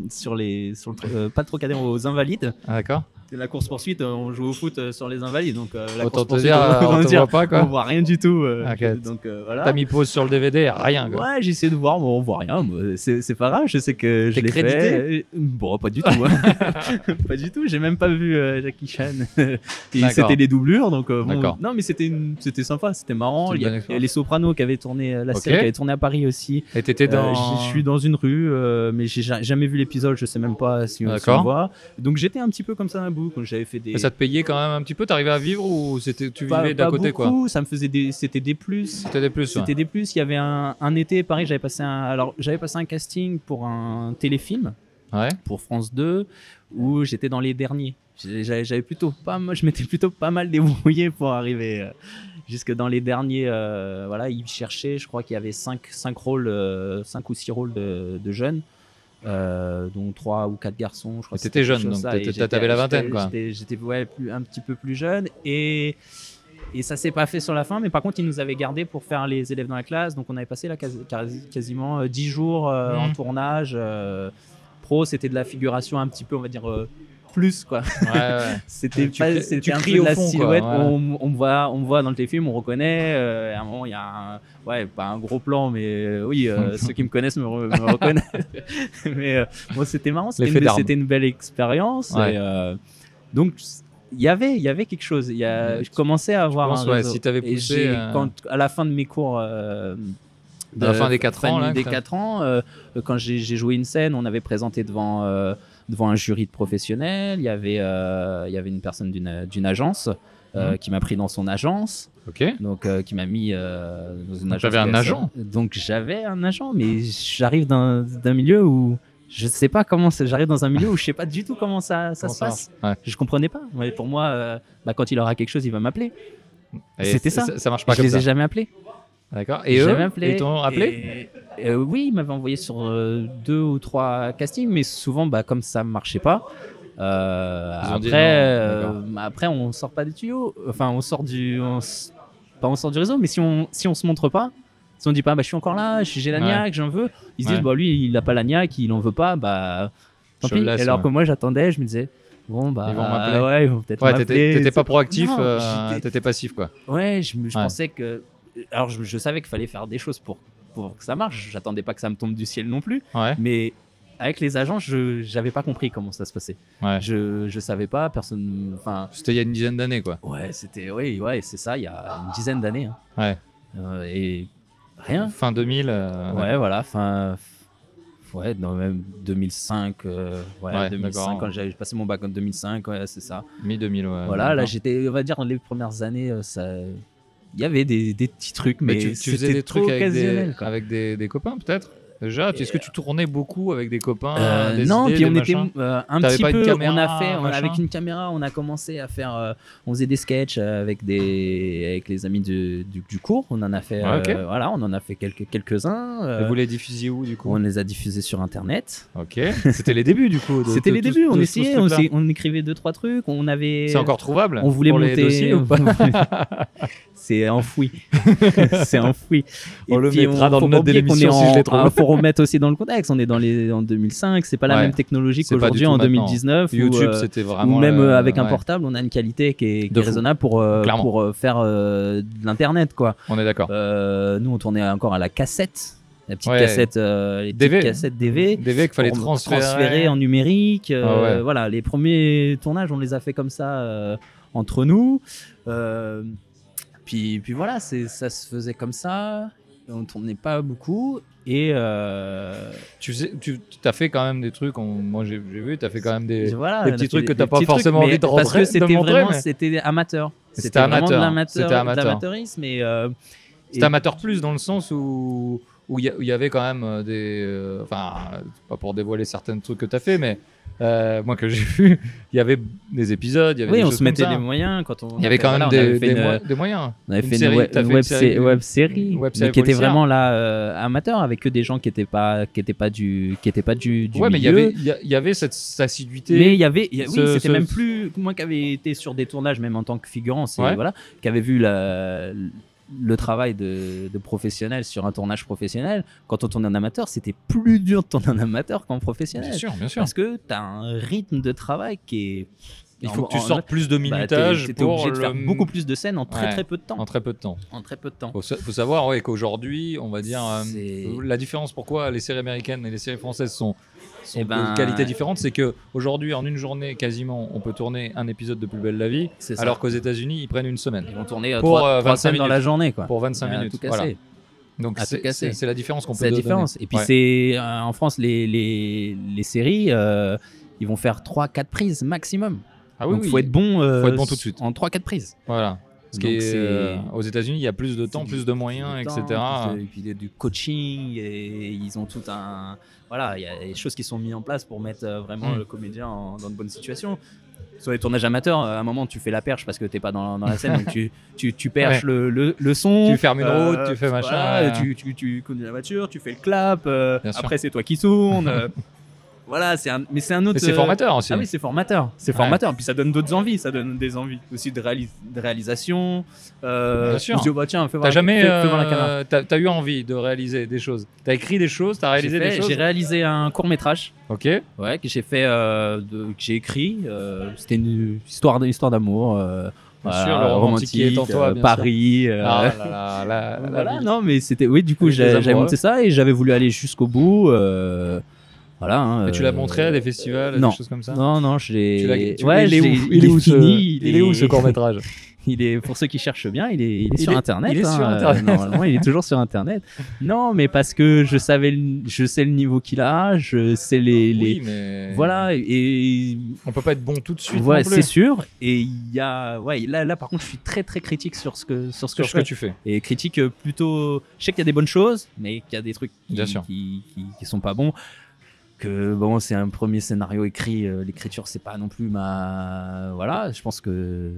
sur les, sur le, euh, pas le Trocadéro, aux Invalides. Ah, D'accord. La course poursuite, on joue au foot euh, sur les Invalides, donc euh, la Autant course te poursuite, dire, euh, on va te dire, voit pas, quoi. on voit rien du tout. euh, Ok. donc euh, voilà. T'as mis pause sur le DVD, rien, quoi. Ouais, j'ai essayé de voir, mais on voit rien. C'est pas grave, je sais que je l'ai fait. Bon, pas du tout. hein. pas du tout. J'ai même pas vu euh, Jackie Chan. C'était des doublures, donc euh, bon, non, mais c'était c'était sympa, c'était marrant. Il y, a, bonne il y a les Sopranos qui avaient tourné euh, la série qui avait tourné à Paris aussi. Et t'étais dans. Euh, je suis dans une rue, euh, mais j'ai ja- jamais vu l'épisode. Je sais même pas si, on- on voit. Donc j'étais un petit peu comme ça bout quand j'avais fait des. Ça te payait quand même un petit peu T'arrivais à vivre ou c'était tu vivais d'à côté, quoi beaucoup, ça me faisait des, c'était des plus. C'était des plus, ouais. C'était des plus. Il y avait un, un été, pareil, j'avais passé un, alors j'avais passé un casting pour un téléfilm Ouais. pour France 2 où j'étais dans les derniers. J'avais plutôt pas, je m'étais plutôt pas mal débrouillé pour arriver euh, jusque dans les derniers. euh, voilà, ils cherchaient, je crois qu'il y avait 5 cinq, rôles, 5 ou 6 rôles de, de jeunes. Euh, dont 3 ou 4 garçons, je crois. T'étais jeune, donc t'avais la vingtaine, quoi. J'étais j'étais, ouais, plus, un petit peu plus jeune et et ça s'est pas fait sur la fin, mais par contre, ils nous avaient gardé pour faire les élèves dans la classe. Donc, on avait passé là quasi- quasi- quasiment euh, 10 jours euh, Mhm. en tournage. euh, pro, c'était de la figuration un petit peu, on va dire, euh, plus quoi. Ouais, ouais. C'était pas- c'était un peu de au la fond, quoi, silhouette. voilà. On, on me voit, on me voit dans le téléfilm, on reconnaît. euh, à un moment, il y a un, ouais, pas un gros plan, mais euh, oui, euh, ceux qui me connaissent me, re- me reconnaissent. mais bon, c'était marrant. C'était une, c'était une belle expérience. Et, donc il y avait, il y avait quelque chose. Il y a, je commençais à avoir penses, un ouais, réseau. si t'avais Et poussé, euh, quand, à la fin de mes cours. À la fin des quatre fin ans, là, des que t'as- 4 ans, euh, quand j'ai j'ai joué une scène, on avait présenté devant, euh, devant un jury de professionnels. Il y avait, euh, il y avait une personne d'une agence euh, Mhm. qui m'a pris dans son agence, Ok. donc euh, qui m'a mis dans une agence. t'avais un agent Donc j'avais un agent, mais j'arrive d'un d'un milieu où je sais pas comment. ça- J'arrive dans un milieu où je sais pas du tout comment ça, ça Comment se ça passe. Ouais. Je comprenais pas. Ouais, pour moi, bah, quand il aura quelque chose, il va m'appeler. C'était ça. Ça marche pas Je comme les ça. ai jamais appelés. D'accord. Et eux, appelé. ils t'ont appelé? Et- euh, Oui, ils m'avaient envoyé sur euh, deux ou trois castings, mais souvent, bah, comme ça marchait pas. euh, après, non, après, on sort pas des tuyaux. Enfin, on sort du, on pas on sort du réseau, mais si on si on se montre pas, si on dit pas, bah, je suis encore là, j'ai la Ouais. niaque, j'en veux, ils se Ouais. disent, bah, lui, il a pas la niaque, il en veut pas, bah, tant Je pis. laisse, alors ouais. que moi, j'attendais, je me disais, bon, bah, Ils vont m'appeler. ouais, ils vont peut-être Ouais, t'étais pas proactif, t'étais passif, quoi. Ouais, je, je pensais que. Alors, je, je savais qu'il fallait faire des choses pour, pour que ça marche. J'attendais pas que ça me tombe du ciel non plus. Ouais. Mais avec les agents, je j'avais pas compris comment ça se passait. Ouais. Je, je savais pas, personne. Enfin, C'était il y a une dizaine d'années, quoi. ouais, c'était. Oui, ouais, c'est ça, il y a une dizaine d'années. hein. Ouais. Euh, et rien. Fin 2000. euh, Ouais, voilà, fin. Ouais, dans même 2005. euh, ouais, Ouais, 2005, d'accord. quand j'avais passé mon bac en 2005, ouais, c'est ça. Mi-2000, ouais. Voilà, là j'étais, on va dire, dans les premières années, euh, ça, il y avait des, des petits trucs, mais, Mais tu, tu faisais des trucs avec des, avec des, des copains, peut-être? Déjà, est-ce que tu tournais beaucoup avec des copains Euh, des non, idées, puis des on était euh, un petit peu. caméra, on a fait on- avec une caméra, on a commencé à faire. euh, on faisait des sketchs euh, avec des avec les amis du, du, du cours. On en a fait. Voilà, on en a fait quelques quelques uns. Vous les diffusiez où, du coup? On les a diffusés sur internet. Ok. C'était les débuts, du coup. C'était les débuts. On essayait, on, écrivait deux trois trucs. On avait. C'est encore trouvable On voulait pour monter. les dossiers ou pas? C'est enfoui. c'est enfoui. On le mettra dans le note de l'émission si je les trouve. Remettre aussi dans le contexte. On est dans les en 2005. C'est pas la Ouais. même technologie qu'aujourd'hui en maintenant. 2019. où, YouTube, euh, c'était ou vraiment. même le- euh, avec un ouais, portable, on a une qualité qui est, qui raisonnable pour, euh, pour faire de l'internet quoi. On est d'accord. Nous on tournait encore à la cassette, la petite Ouais. cassette, euh, les petites DV. cassettes DV. DV qu'il fallait pour transférer. en numérique. euh, Ah ouais. Voilà, les premiers tournages, on les a fait comme ça euh, entre nous. Puis, puis voilà, c'est, ça se faisait comme ça. On tournait pas beaucoup. Et euh, Tu faisais, tu as fait quand même des trucs. on- moi, j'ai vu, tu as fait quand même des. voilà, des petits trucs que des t'as pas petits trucs, forcément envie de Parce rentrer- que de c'était vraiment mais- c'était amateur. C'était amateur, l'amateur- c'était de amateur. l'amateurisme. Et, euh, C'est et- amateur plus dans le sens où, où il y, avait quand même euh, des. euh, Enfin, euh, pas pour dévoiler certains trucs que tu as fait, mais euh, moi que j'ai vu, il y avait des épisodes, il y avait Oui, des on choses se mettait des moyens quand on. Il y avait quand même voilà, on des, des une- mo- des moyens. On avait Une fait une, web, fait web, série- web mais qui était vraiment là euh, amateur avec que des gens qui étaient pas qui étaient pas du qui étaient pas du, du ouais, mais il y avait, il y avait cette assiduité. Mais il y avait, il y a- oui, c'était ce- même plus moi qui avais été sur des tournages même en tant que figurant, c'est Ouais. voilà, qui avait vu la- le travail de, de professionnel sur un tournage professionnel. Quand on tourne en amateur, c'était plus dur de tourner en amateur qu'en professionnel, Bien sûr, bien sûr. parce que tu as un rythme de travail qui est Il en- faut que tu en- sortes plus de bah, minutage t'étais pour obligé de faire beaucoup plus de scènes en très Ouais. très peu de temps. en très peu de temps. En très peu de temps. Faut, faut savoir ouais, qu'aujourd'hui, on va dire, euh, la différence pourquoi les séries américaines et les séries françaises sont, sont Eh ben, de qualité différente, c'est que aujourd'hui, en une journée, quasiment, on peut tourner un épisode de Plus belle la vie, alors qu'aux États-Unis, ils prennent une semaine Ils vont tourner euh, Pour, trois, euh, trois 25 scènes dans la minutes. journée quoi. pour 25 À minutes. tout Voilà. Donc À c'est la différence qu'on peut C'est la donner. différence. Et puis Ouais. c'est euh, en France les, les, les séries euh, ils vont faire 3 4 prises maximum. Ah oui, Donc oui. faut être bon euh, Faut être bon tout de suite. en 3 4 prises. Voilà. Ce qui est, euh, aux États-Unis, il y a plus de temps, plus de moyens, etc. temps, plus de- Et puis il y a du coaching et ils ont tout un voilà, il y a des choses qui sont mises en place pour mettre euh, vraiment Mm. le comédien en- dans de bonnes situations. Sur les tournages amateurs, à un moment tu fais la perche parce que t'es pas dans, dans la scène, donc tu, tu, tu perches le, le, le son. Tu fermes une route, tu fais machin, voilà, tu, tu, tu conduis la voiture, tu fais le clap. euh, après c'est toi qui tournes. voilà, c'est un, mais c'est un autre. C'est euh, formateur aussi. Ah oui, c'est formateur. C'est Ouais. formateur. Puis ça donne d'autres envies. Ça donne des envies aussi de, réalis- de réalisation. Euh, Bien sûr. se dit, oh, bah, tiens, fais voir T'as la- jamais, fais- fais voir la euh, caméra. t'as t'as eu envie de réaliser des choses? T'as écrit des choses, t'as réalisé fait- des choses? J'ai réalisé un court métrage. Ok. Ouais, que j'ai fait, euh, de- que j'ai écrit. euh, C'était une histoire, une histoire d'amour. Bien voilà, sûr, le romantique en toi, euh, Paris. euh, Ah là là, la voilà, non, mais c'était. Oui, du coup, j'avais monté ça et j'avais voulu aller jusqu'au bout. euh, voilà. hein, tu l'as euh, montré à des festivals, non. des choses comme ça Non, non, je l'ai. Ouais, il est où l'ai- Il est où ce- fini, Il est où ce court métrage Il est pour ceux qui cherchent bien, il est, il est Il sur est- internet. il est hein, sur euh, Internet. normalement, il est toujours sur internet. Non, mais parce que je savais, le- je sais le niveau qu'il a, je sais les, les Oui, mais voilà et on peut pas être bon tout de suite. ouais, c'est sûr. Et il y a, ouais, là, là par contre, je suis très très critique sur ce que sur ce que sur je ce que tu fais. Et critique euh, plutôt. Je sais qu'il y a des bonnes choses, mais qu'il y a des trucs qui, Bien sûr. qui, qui, qui sont pas bons. Que bon, c'est un premier scénario écrit. euh, L'écriture, c'est pas non plus ma. Voilà, je pense que.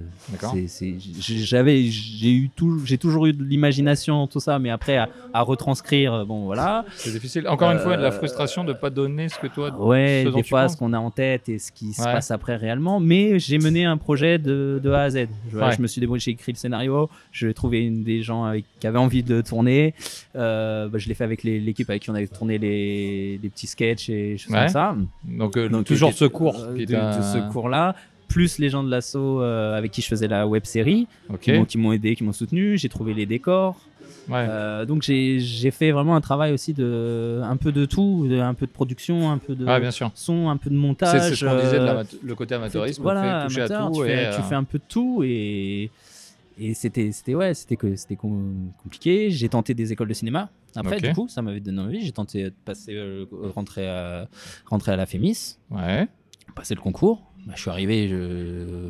J'avais, j'ai eu tout, j'ai toujours eu de l'imagination, tout ça, mais après à, à retranscrire, euh, bon, voilà. C'est difficile. Encore une fois, de la Euh, frustration de pas donner ce que toi. Ouais, ce dont des tu fois, penses. ce qu'on a en tête et ce qui se passe après réellement. Mais j'ai mené un projet de, de A à Z. Je, Ouais. je me suis débrouillé, j'ai écrit le scénario, j'ai trouvé une des gens avec, qui avaient envie de tourner. Euh, bah, je l'ai fait avec l'équipe avec qui on avait tourné les, les petits sketchs et choses Ouais. comme ça. Donc, euh, Donc, toujours ce cours. euh, un- ce cours-là, plus les gens de l'assaut euh, avec qui je faisais la web série, Ok. qui m'ont- aidé, qui m'ont soutenu. J'ai trouvé les décors. Ouais. Euh, donc j'ai j'ai fait vraiment un travail aussi de un peu de tout, de- un peu de production, un peu de Ah, bien sûr. son, un peu de montage. c'est ce qu'on disait de euh, le côté amateurisme. voilà, fait toucher amateur, à tout. tu, et, fais, euh, tu fais un peu de tout et et c'était c'était ouais c'était que c'était com- compliqué. J'ai tenté des écoles de cinéma. Après du coup ça m'avait donné envie. J'ai tenté de passer euh, rentrer à rentrer à la Fémis, Ouais. passer le concours. Bah, je suis arrivé. Je...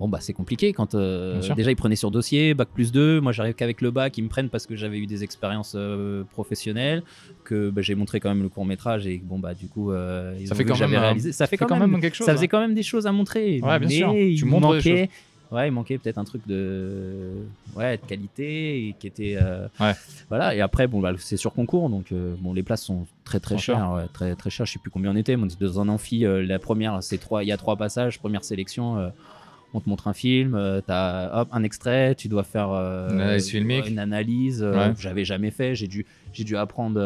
Bon bah c'est compliqué quand euh, déjà ils prenaient sur dossier bac plus 2 moi j'arrive qu'avec le bac ils me prennent parce que j'avais eu des expériences euh, professionnelles que bah, j'ai montré quand même le court métrage et bon bah du coup euh, ils Ça ont fait vu quand que même réalisé ça fait fait quand, même quelque chose. ça hein. faisait quand même des choses à montrer. Ouais, bien mais sûr. Il Tu montres manquait, ouais, il manquait peut-être un truc de, ouais, de qualité et qui était, euh, Ouais. voilà. Et après, bon, bah, c'est sur concours, donc euh, bon, les places sont très très chères, ouais, très très chères. Je sais plus combien on était. mais On était dans un amphi. euh, la première, c'est trois, il y a trois passages. Première sélection. on te montre un film, t'as hop, un extrait, tu dois faire Une analyse J'avais jamais fait, j'ai dû, j'ai dû apprendre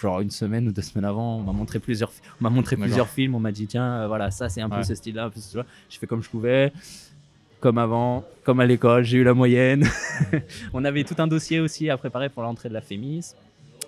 genre une semaine ou deux semaines avant. On m'a montré plusieurs, on m'a montré plusieurs films. On m'a dit tiens, euh, voilà, ça c'est un peu Ouais. ce style-là, un peu ce style-là. J'ai fait comme je pouvais, comme avant, comme à l'école. J'ai eu la moyenne. on avait tout un dossier aussi à préparer pour l'entrée de la Fémis.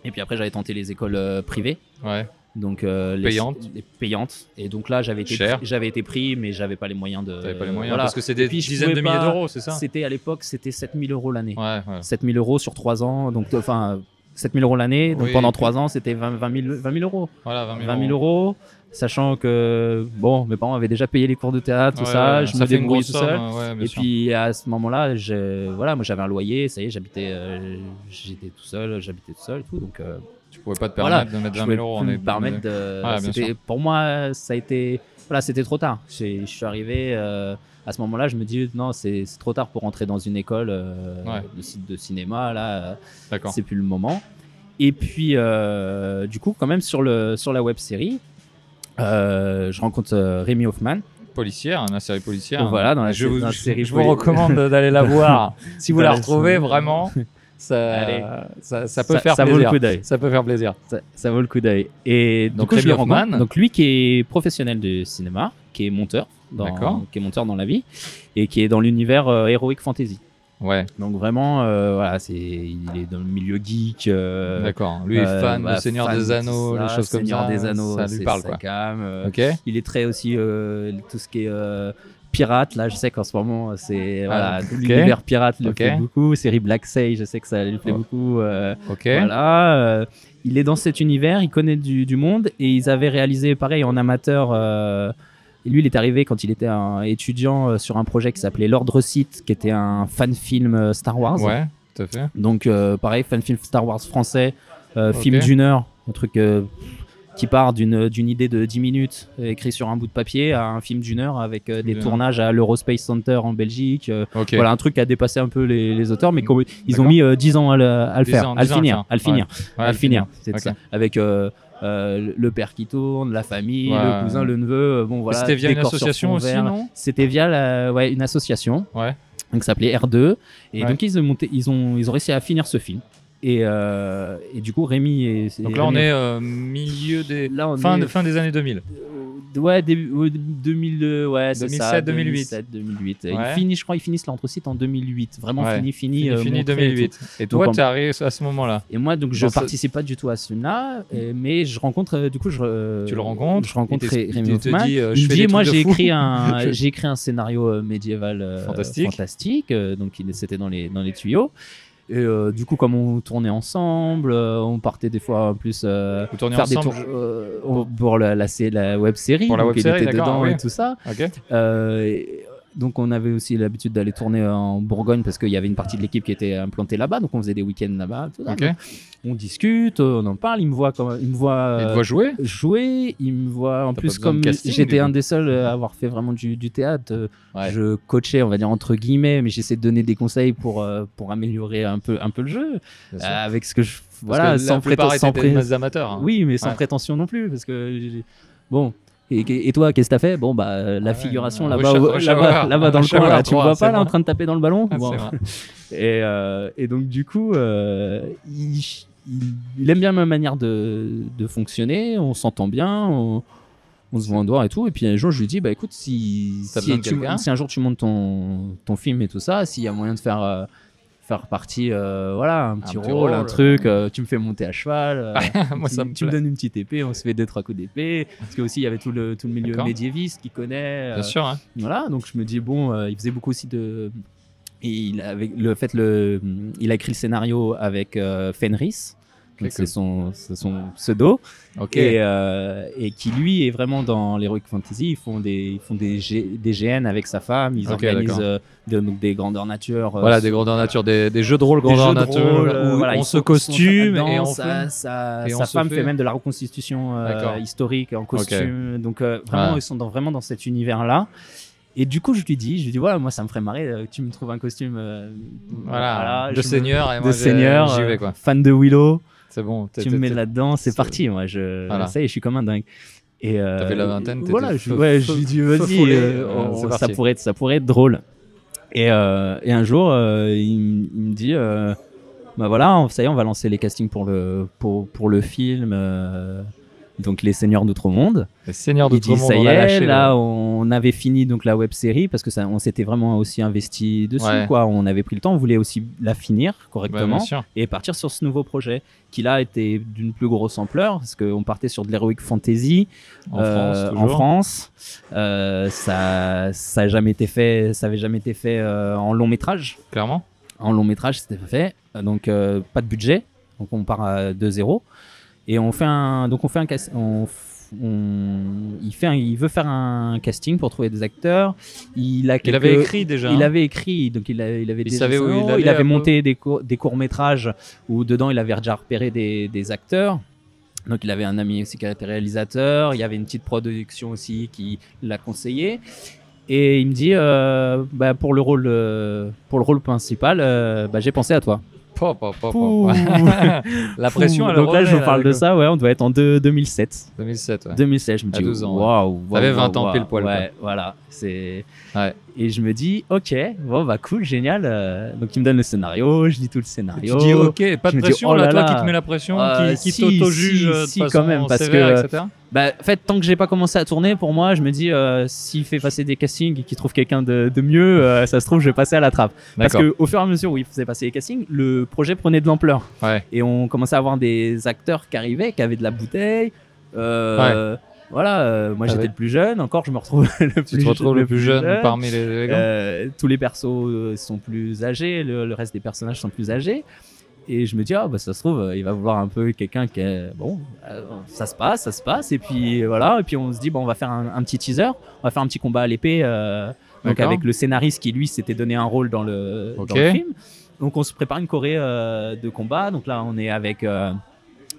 Et puis après, j'avais tenté les écoles euh, privées. Ouais. Donc euh, les- Payantes. les payantes. Et donc là, j'avais été, j'avais été pris, mais j'avais pas les moyens de. T'avais pas les moyens voilà. parce que c'est des puis, dizaines de milliers d'euros, c'est ça C'était à l'époque, c'était 7000 euros l'année. Ouais, ouais. 7000 euros sur 3 ans. Donc, euh, enfin, 7000 euros l'année. Donc Oui, pendant et puis- 3 ans, c'était 20, 20 000, 20 000 euros. Voilà, 20 000, 20 000 euros. Sachant que bon, mes parents avaient déjà payé les cours de théâtre, tout Ouais, ça, je me fait une débrouillais grosse tout seul. ouais, Et sûr. puis à ce moment-là, je- voilà, moi j'avais un loyer, ça y est, j'habitais, euh, j'étais tout seul, j'habitais tout seul, et tout, donc euh, tu pouvais pas te voilà, permettre de mettre je 20 pouvais 000 euros. plus on me permettre de. pour moi, ça a été, voilà, c'était trop tard. Je suis arrivé euh, à ce moment-là, je me dis non, c'est trop tard pour entrer dans une école de site de cinéma là. C'est plus le moment. Et puis, du coup, quand même, sur, le, sur la web série, je rencontre euh, Rémi Hoffman. policière, hein, la série policière. Voilà, dans la je sé- vous, dans la je- série je vous recommande d'aller la voir. si vous la retrouvez, vraiment, ça, ça, ça peut faire ça vaut plaisir. le coup d'œil. ça peut faire plaisir. Ça, ça vaut le coup d'œil. Et Donc, donc, coup, je Rémi le rencontre. Hoffman. Donc, lui qui est professionnel de cinéma, qui est monteur, dans, D'accord. qui est monteur dans la vie, et qui est dans l'univers euh, Heroic Fantasy. Ouais, Donc, vraiment, euh, voilà, c'est, il est dans le milieu geek. euh, d'accord. Lui est euh, fan bah, de Seigneur fan des de Anneaux, ça, les choses comme Seigneur ça. des Anneaux, ça lui parle quoi. cam, euh. Il est très aussi euh, tout ce qui est euh, pirate. Là, je sais qu'en ce moment, c'est voilà, ok. l'univers pirate le Ok. plaît beaucoup. Série Black Sage, je sais que ça lui plaît Oh. beaucoup. euh. Voilà. euh, il est dans cet univers, il connaît du, du monde et ils avaient réalisé pareil en amateur. Et lui, il est arrivé quand il était un étudiant euh, sur un projet qui s'appelait L'Ordre Sith, qui était un fan film euh, Star Wars. Ouais, tout à fait. Donc euh, pareil, fan film Star Wars français, euh, film d'une heure, un truc euh, qui part d'une idée de 10 minutes écrit sur un bout de papier à un film d'une heure avec euh, des Bien. tournages à l'Eurospace Center en Belgique. euh. Voilà un truc qui a dépassé un peu les, les auteurs, mais ils ont mis euh, 10 ans à le, à le 10 faire, ans, à le 10 ans à le finir, à le finir, Ouais, à le finir. Ça. Avec euh, le père qui tourne, la famille, Ouais. le cousin, le neveu. euh, Bon voilà. C'était via une association aussi, non C'était via la, ouais, une association Ouais. donc ça s'appelait R2 et donc ils ont monté ils ont ils ont réussi à finir ce film et, euh, et du coup Rémi et Donc là, on est euh, milieu des. Là, on fin, est- de, fin des années 2000. euh, ouais début ouais, 2000 euh, ouais c'est 2007, ça 2008. 2007 2008 Ouais. ils finissent je crois ils finissent l'entre-site en 2008 vraiment Ouais. fini fini Fini, euh, fini montré et 2008. tout. Et toi, tu arrivé à ce moment-là. et moi donc je ce- participe pas du tout à ce film-là euh, mais je rencontre euh, du coup je Tu le rencontres, je rencontre Rémi il te Hoffman dit, euh, je il dit moi j'ai écrit un j'ai écrit un scénario euh, médiéval euh, Fantastique. fantastique euh, donc c'était dans les dans les tuyaux et euh, du coup comme on tournait ensemble euh, on partait des fois en plus euh, faire des ensemble. tours euh, pour la, la, la web série Pour la web il série, était d'accord, dedans oui. et tout ça Ok. euh, et- donc on avait aussi l'habitude d'aller tourner en Bourgogne parce qu'il y avait une partie de l'équipe qui était implantée là-bas donc on faisait des week-ends là-bas on discute on en parle il me voit comme il me voit euh, te jouer? jouer. Il me voit en plus comme j'étais un des seuls à avoir fait vraiment du, du théâtre. euh, Ouais. Je coachais, on va dire entre guillemets, mais j'essaie de donner des conseils pour euh, pour améliorer un peu un peu le jeu euh, avec ce que je Parce voilà que sans prétention. amateurs. hein. Oui, mais sans Ouais. prétention non plus parce que bon. Et, et toi, qu'est-ce que t'as fait? Bon, bah, euh, la figuration là-bas, là-bas, dans le coin, là, tu me 3, vois pas là en train de taper dans le ballon? Ah, Bon. Et, euh, et donc du coup, euh, il, il- il aime bien ma manière de, de fonctionner, on s'entend bien, on, on se voit en dehors et tout. Et puis un jour, je lui dis, bah écoute, si, si, tu- un jour tu montes ton, ton film et tout ça, s'il y a moyen de faire... faire partie euh, voilà un petit, petit rôle, un truc euh, tu me fais monter à cheval euh, Moi, tu, ça me tu me plaît. donnes une petite épée on se fait deux trois coups d'épée parce que aussi il y avait tout le tout le milieu médiéviste qui connaît Bien sûr. hein. voilà, donc je me dis bon, il faisait beaucoup aussi de. Et il avait le fait le, il a écrit le scénario avec Fenris, c'est son, pseudo, Ok. et, euh, et qui lui est vraiment dans l'heroic fantasy. Ils font des, ils font des, G- des GN avec sa femme, ils organisent euh, de- donc des grandeurs nature. euh, Voilà, des grandeurs nature, des, des jeux de rôle grandeur nature, où voilà, on se costume et on sa, fait. sa, et sa on se femme fait... fait- même de la reconstitution historique en costume. Donc vraiment, Ouais. ils sont dans, vraiment dans cet univers-là. Et du coup, je lui dis, je lui dis, voilà, moi, ça me ferait marrer que tu me trouves un costume. euh, Voilà, je de me- seigneur. Et de moi, seigneur, J'y vais quoi. fan de Willow. C'est bon. Tu me mets là-dedans, c'est parti. Moi, je, Voilà. ça y est, je suis comme un dingue. Et euh, T'avais la vingtaine, t'étais Voilà, je, ouais, je lui dis, vas-y, euh, ça pourrait être, ça pourrait être drôle. Et, euh, et un jour, euh, il, il me dit, bah voilà, ça y est, on va lancer les castings pour le pour, pour le film. Euh, donc les Seigneurs d'Outre-Monde. Les seigneurs d'outre-monde. ça y est, là le- on avait fini donc la web série parce que ça, on s'était vraiment aussi investi dessus Ouais. quoi. On avait pris le temps, on voulait aussi la finir correctement et partir sur ce nouveau projet qui là était d'une plus grosse ampleur parce qu'on partait sur de l'heroic fantasy En euh, France, en toujours. France. Euh, ça ça a jamais été fait, ça avait jamais été fait euh, en long métrage. Clairement. En long métrage, c'était fait, Euh, donc euh, pas de budget, donc on part à- de zéro et on fait un donc on fait un on, il, fait un- il veut faire un casting pour trouver des acteurs. Il, a Il quelques- avait écrit déjà. Il hein. avait écrit, donc il, a- il avait Il déjà savait où il allait il avait monté des, cour- des courts métrages où dedans il avait déjà repéré des, des acteurs. Donc il avait un ami aussi qui était réalisateur. Il y avait une petite production aussi qui l'a conseillé. Et il me dit, euh, bah, pour le rôle, euh, pour le rôle principal, euh, bah, j'ai pensé à toi. Pop, Pouh. pop. La pression, elle Donc là, je vous parle de ça. Ouais, on doit être en deux- 2007. 2007, ouais. 2016, je me À dis, 12 ans, ouais. waouh, waouh, T'avais waouh, 20 ans pile poil, Ouais, voilà. C'est. Ouais. Et je me dis, ok, bon, bah cool, génial. euh, Donc il me donne le scénario, je lis tout le Tu scénario. dis ok, pas de me dis, pression oh là, là toi qui te mets la pression, Euh, qui, qui si, t'auto-juge si, euh, si, quand même, parce sévère, que- etc. Bah, en fait, tant que j'ai pas commencé à tourner, pour moi, je me dis, euh, s'il fait passer des castings et qu'il trouve quelqu'un de, de mieux, euh, ça se trouve, je vais passer à la trappe. Parce que au fur et à mesure où il faisait passer les castings, le projet prenait de l'ampleur. Ouais. Et on commençait à avoir des acteurs qui arrivaient, qui avaient de la bouteille. Euh, Voilà, euh, moi Ah j'étais ouais. le plus jeune, encore je me retrouve le plus, Tu te retrouves le plus jeune parmi les. Euh, tous les persos euh, sont plus âgés, le, le reste des personnages sont plus âgés. Et je me dis, ah bah ça se trouve, euh, il va vouloir un peu quelqu'un qui est. Bon, euh, ça se passe, ça se passe. Et puis voilà, et puis on se dit, bon, on va faire un, un petit teaser, on va faire un petit combat à l'épée. donc avec le scénariste qui lui s'était donné un rôle dans le, dans le film. Donc on se prépare une choré euh, de combat. Donc là, on est avec.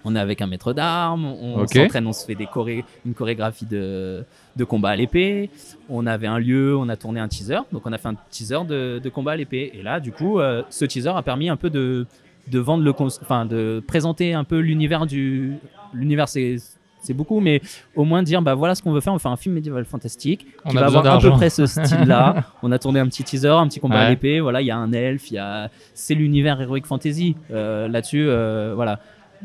On est avec un maître d'armes, on s'entraîne, on se fait des choré- une chorégraphie de, de combat à l'épée. On avait un lieu, on a tourné un teaser. Donc on a fait un teaser de, de combat à l'épée. Et là, du coup, euh, ce teaser a permis un peu de, de vendre le, enfin de présenter un peu l'univers du, l'univers c'est c'est beaucoup, mais au moins dire bah voilà ce qu'on veut faire. On faire un film médiéval fantastique On qui a va avoir à peu près ce style-là. on a tourné un petit teaser, un petit combat Ouais. à l'épée. Voilà, il y a un elfe, il y a c'est l'univers heroic fantasy. Euh, Là-dessus, euh, voilà.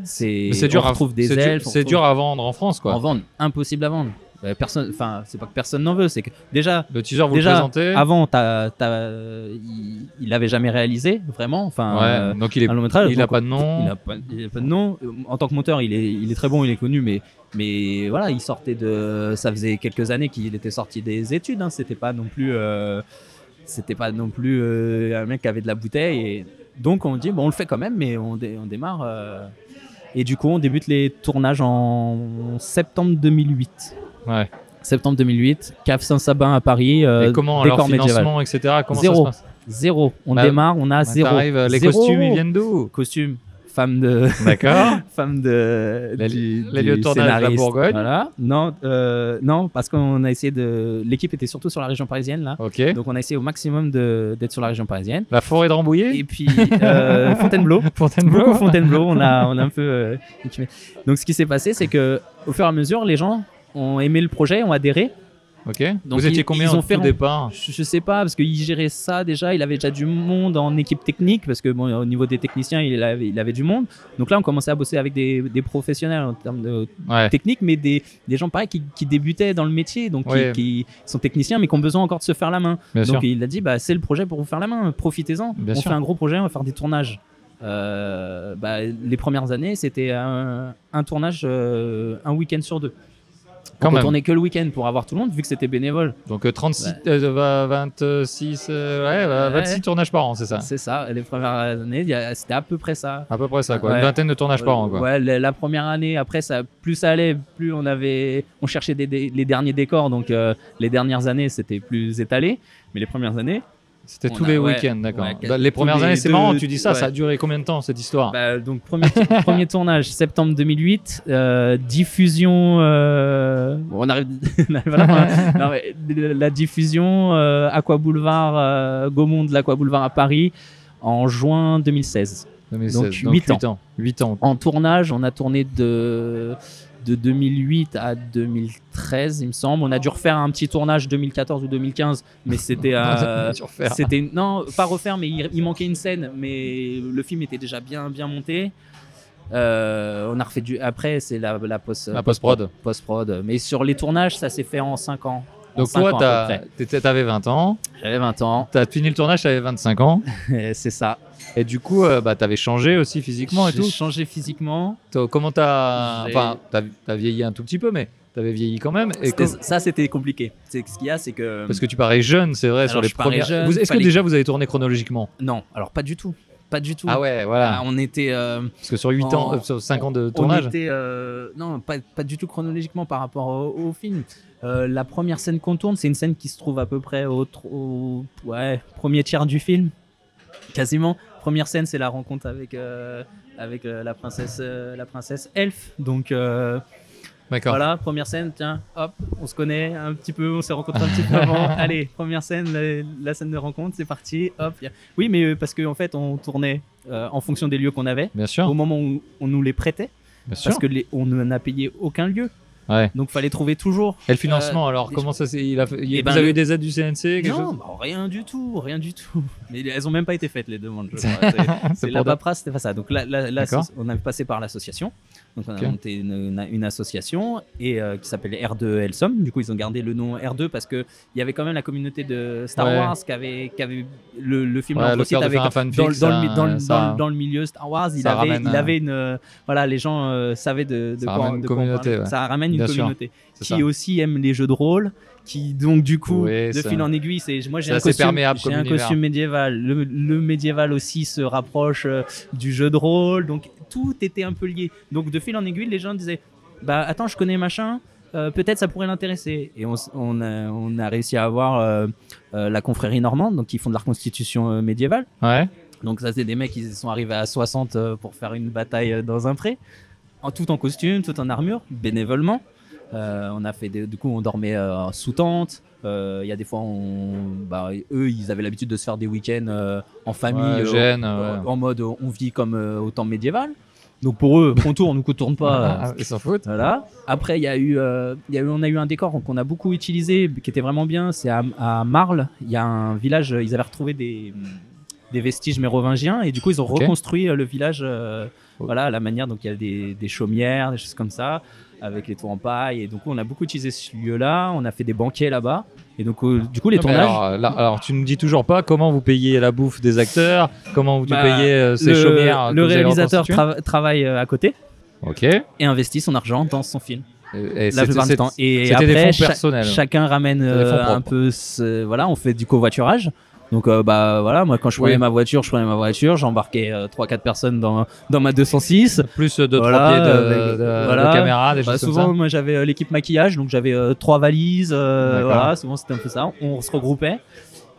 C'est dur, on à, des dur- elfes. on c'est retrouve- dur à vendre en France, quoi. en vendre, impossible à vendre. Euh, Personne, enfin, c'est pas que personne n'en veut, c'est que déjà, Le teaser, vous déjà le présentez. avant, t'as- t'as- il, il l'avait jamais réalisé, vraiment. Enfin, ouais, euh, donc il est, un long métrage. il a donc, pas de nom. il a pas, il a pas de nom. En tant que monteur, il est, il est très bon, il est connu, mais, mais voilà, il sortait de. Ça faisait quelques années qu'il était sorti des études. Hein, c'était pas non plus. euh, c'était pas non plus euh, un mec qui avait de la bouteille. Et donc on dit bon, on le fait quand même, mais on, dé- on démarre. Et du coup, on débute les tournages en septembre 2008. Ouais. Septembre 2008, Cave Saint-Sabin à Paris. euh, Et comment alors médiéval. financement, etc. Comment Zéro. ça se passe Zéro. On Bah, démarre, on a Bah, zéro. Les Zéro. costumes, ils viennent d'où Costume, femme de. D'accord. femme de Les- du, de la. Bourgogne. Voilà. Non, euh, non, parce qu'on a essayé de. L'équipe était surtout sur la région parisienne là, Ok. donc on a essayé au maximum de- d'être sur la région parisienne. La forêt de Rambouillet Et puis euh, Fontainebleau. Fontainebleau Beaucoup Fontainebleau, on a, on a un peu. euh. Donc ce qui s'est passé, c'est que au fur et à mesure, les gens ont aimé le projet, ont adhéré. Ok. Donc, vous étiez ils- combien ils ont au fait en- départ Je, je sais pas parce qu'il gérait ça déjà. Il avait déjà du monde en équipe technique parce que bon, au niveau des techniciens, il avait, il avait du monde. Donc là, on commençait à bosser avec des, des professionnels en termes de Ouais. technique, mais des, des gens pareils qui, qui débutaient dans le métier, donc qui- Ouais. qui, sont techniciens, mais qui ont besoin encore de se faire la main. Bien donc sûr. il a dit, bah, c'est le projet pour vous faire la main, profitez-en. On sûr. fait un gros projet, on va faire des tournages. Euh, bah, les premières années, c'était un, un tournage, euh, un week-end sur deux. Quand on même. tournait que le week-end pour avoir tout le monde, vu que c'était bénévole. Donc euh, 36, euh, va- 26, euh, ouais, va- Ouais. 26 tournages par an, c'est ça? C'est ça, les premières années, c'était à peu près ça. À peu près ça, quoi. Ouais. Une vingtaine de tournages par an, quoi. Ouais, la, la première année, après, ça, plus ça allait, plus on avait, on cherchait des, des- les derniers décors. Donc, euh, les dernières années, c'était plus étalé. Mais les premières années, C'était tous a- les ouais, week-ends, d'accord. ouais, Bah, les premières années, c'est marrant, tu dis ça, ouais. ça a duré combien de temps cette histoire bah, donc premier, premier tournage, septembre 2008, euh, diffusion. euh, bon, on arrive, la fin. Non, mais la diffusion euh, Aqua Boulevard, Gaumont de l'Aqua Boulevard à Paris en juin 2016. 2016. Donc, huit ans. 8 ans. En tournage, on a tourné de, de 2008 à 2013, il me semble. On a dû refaire un petit tournage 2014 ou 2015, mais c'était. euh, c'était non, pas refaire, mais il, il manquait une scène, mais le film était déjà bien, bien monté. Euh, on a refait du. Après, c'est la, la post. La post-prod. Post-prod. Mais sur les tournages, ça s'est fait en 5 ans. Donc toi, t'avais 20 ans, J'avais 20 ans. t'as fini le tournage, t'avais 25 ans, c'est ça. Et du coup, euh, bah, t'avais changé aussi physiquement et J'ai tout. changé physiquement. Comment t'as... J'ai- Enfin, t'as t'as vieilli un tout petit peu, mais t'avais vieilli quand même. Et C'était- com- Ça, c'était compliqué. C'est ce qu'il y a, c'est que. Parce que tu parais jeune, c'est vrai, sur les je parais premières... jeune, Vous- Est-ce que fallait- déjà vous avez tourné chronologiquement? Non, alors pas du tout. pas du tout. Ah ouais, voilà. Ah, on était. euh, Parce que sur 8 ans, en- euh, sur 5 ans de on tournage. était, euh, non, pas, pas du tout chronologiquement par rapport au, au film. Euh, la première scène qu'on tourne, c'est une scène qui se trouve à peu près au, tro- au- ouais, premier tiers du film, quasiment. Première scène, c'est la rencontre avec euh, avec euh, la princesse euh, la princesse Elf. Donc voilà, première scène, tiens, hop, on se connaît un petit peu, on s'est rencontrés un petit peu avant. Allez, première scène, la, la scène de rencontre, c'est parti, hop. a- Oui, mais parce qu'en en fait, on tournait euh, en fonction des lieux qu'on avait. Bien sûr. Au moment où on nous les prêtait, Bien sûr. parce que les, on n'a payé aucun lieu. Ouais. Donc fallait trouver toujours. Et le financement, alors, des comment ça s'est. Il a il- Eh Vous ben, avez le- eu des aides du CNC Non, bah, rien du tout, rien du tout. Mais elles ont même pas été faites les demandes. je crois. C'est- la paperasse, c'était pas ça. Donc là, là- on a passé par l'association. Donc on a monté une, une- une association et euh, qui s'appelle R2 Elsom. Du coup, ils ont gardé le nom R2 parce que il y avait quand même la communauté de Star Ouais. Wars qui avait, qui avait le, le film Ouais, le avait un fanfic, dans, dans ça- dans, ça- dans le- dans le milieu Star Wars, il avait, ramène il avait une euh, voilà, les gens euh, savaient de, de Ça quoi, ramène une de quoi on communauté, parlait. ouais. Ça ramène une Bien communauté qui aussi aime les jeux de rôle, qui donc du coup de ça- fil en aiguille, c'est moi j'ai un costume, j'ai un médiéval. Le, le médiéval aussi se rapproche euh, du jeu de rôle, donc tout était un peu lié. Donc de fil en aiguille, les gens disaient bah attends, je connais machin. euh, peut-être ça pourrait l'intéresser et on, a, on a réussi à avoir euh, la confrérie normande donc ils font de la reconstitution médiévale Ouais. donc ça c'est des mecs qui sont arrivés à 60 euh, pour faire une bataille dans un pré, en tout en costume, tout en armure, bénévolement. Euh, on a fait des- du coup on dormait euh, sous tente. Euh, Il y a des fois on, bah, eux ils avaient l'habitude de se faire des week-ends en famille, Ouais, en mode on vit comme au temps médiéval. Donc pour eux, qu'on tourne ou qu'on tourne pas. Ah, ils s'en foutent. voilà. Après, il y a eu, euh, il y a eu, on a eu un décor qu'on a beaucoup utilisé, qui était vraiment bien. C'est à, à Marle. Il y a un village. Ils avaient retrouvé des, des vestiges mérovingiens et du coup, ils ont reconstruit le village. euh, Oh. Voilà, à la manière. Donc, il y a des, des chaumières, des choses comme ça, avec les tours en paille. Et donc, on a beaucoup utilisé ce lieu-là. On a fait des banquets là-bas. Et donc, euh, du coup, les Non, tournages. Alors, là- alors, tu ne dis toujours pas comment vous payez la bouffe des acteurs, comment vous Bah, payez euh, ces le, chaumières. le réalisateur travaille euh, à côté Ok. Et, investit son argent dans son film. et la c'était- plupart du c'était- temps. Et après, des fonds cha- personnels. chacun ramène euh, un peu, ce- voilà, on fait du covoiturage. Donc euh, bah voilà, moi quand je prenais Oui. ma voiture, je prenais ma voiture, j'embarquais 3-4 personnes dans, dans ma 206. Plus de Voilà, trois pieds de, avec- de- de voilà. caméra, des Bah, choses souvent comme moi j'avais euh, l'équipe maquillage, donc j'avais euh, trois valises, euh, voilà, souvent c'était un peu ça. On se regroupait.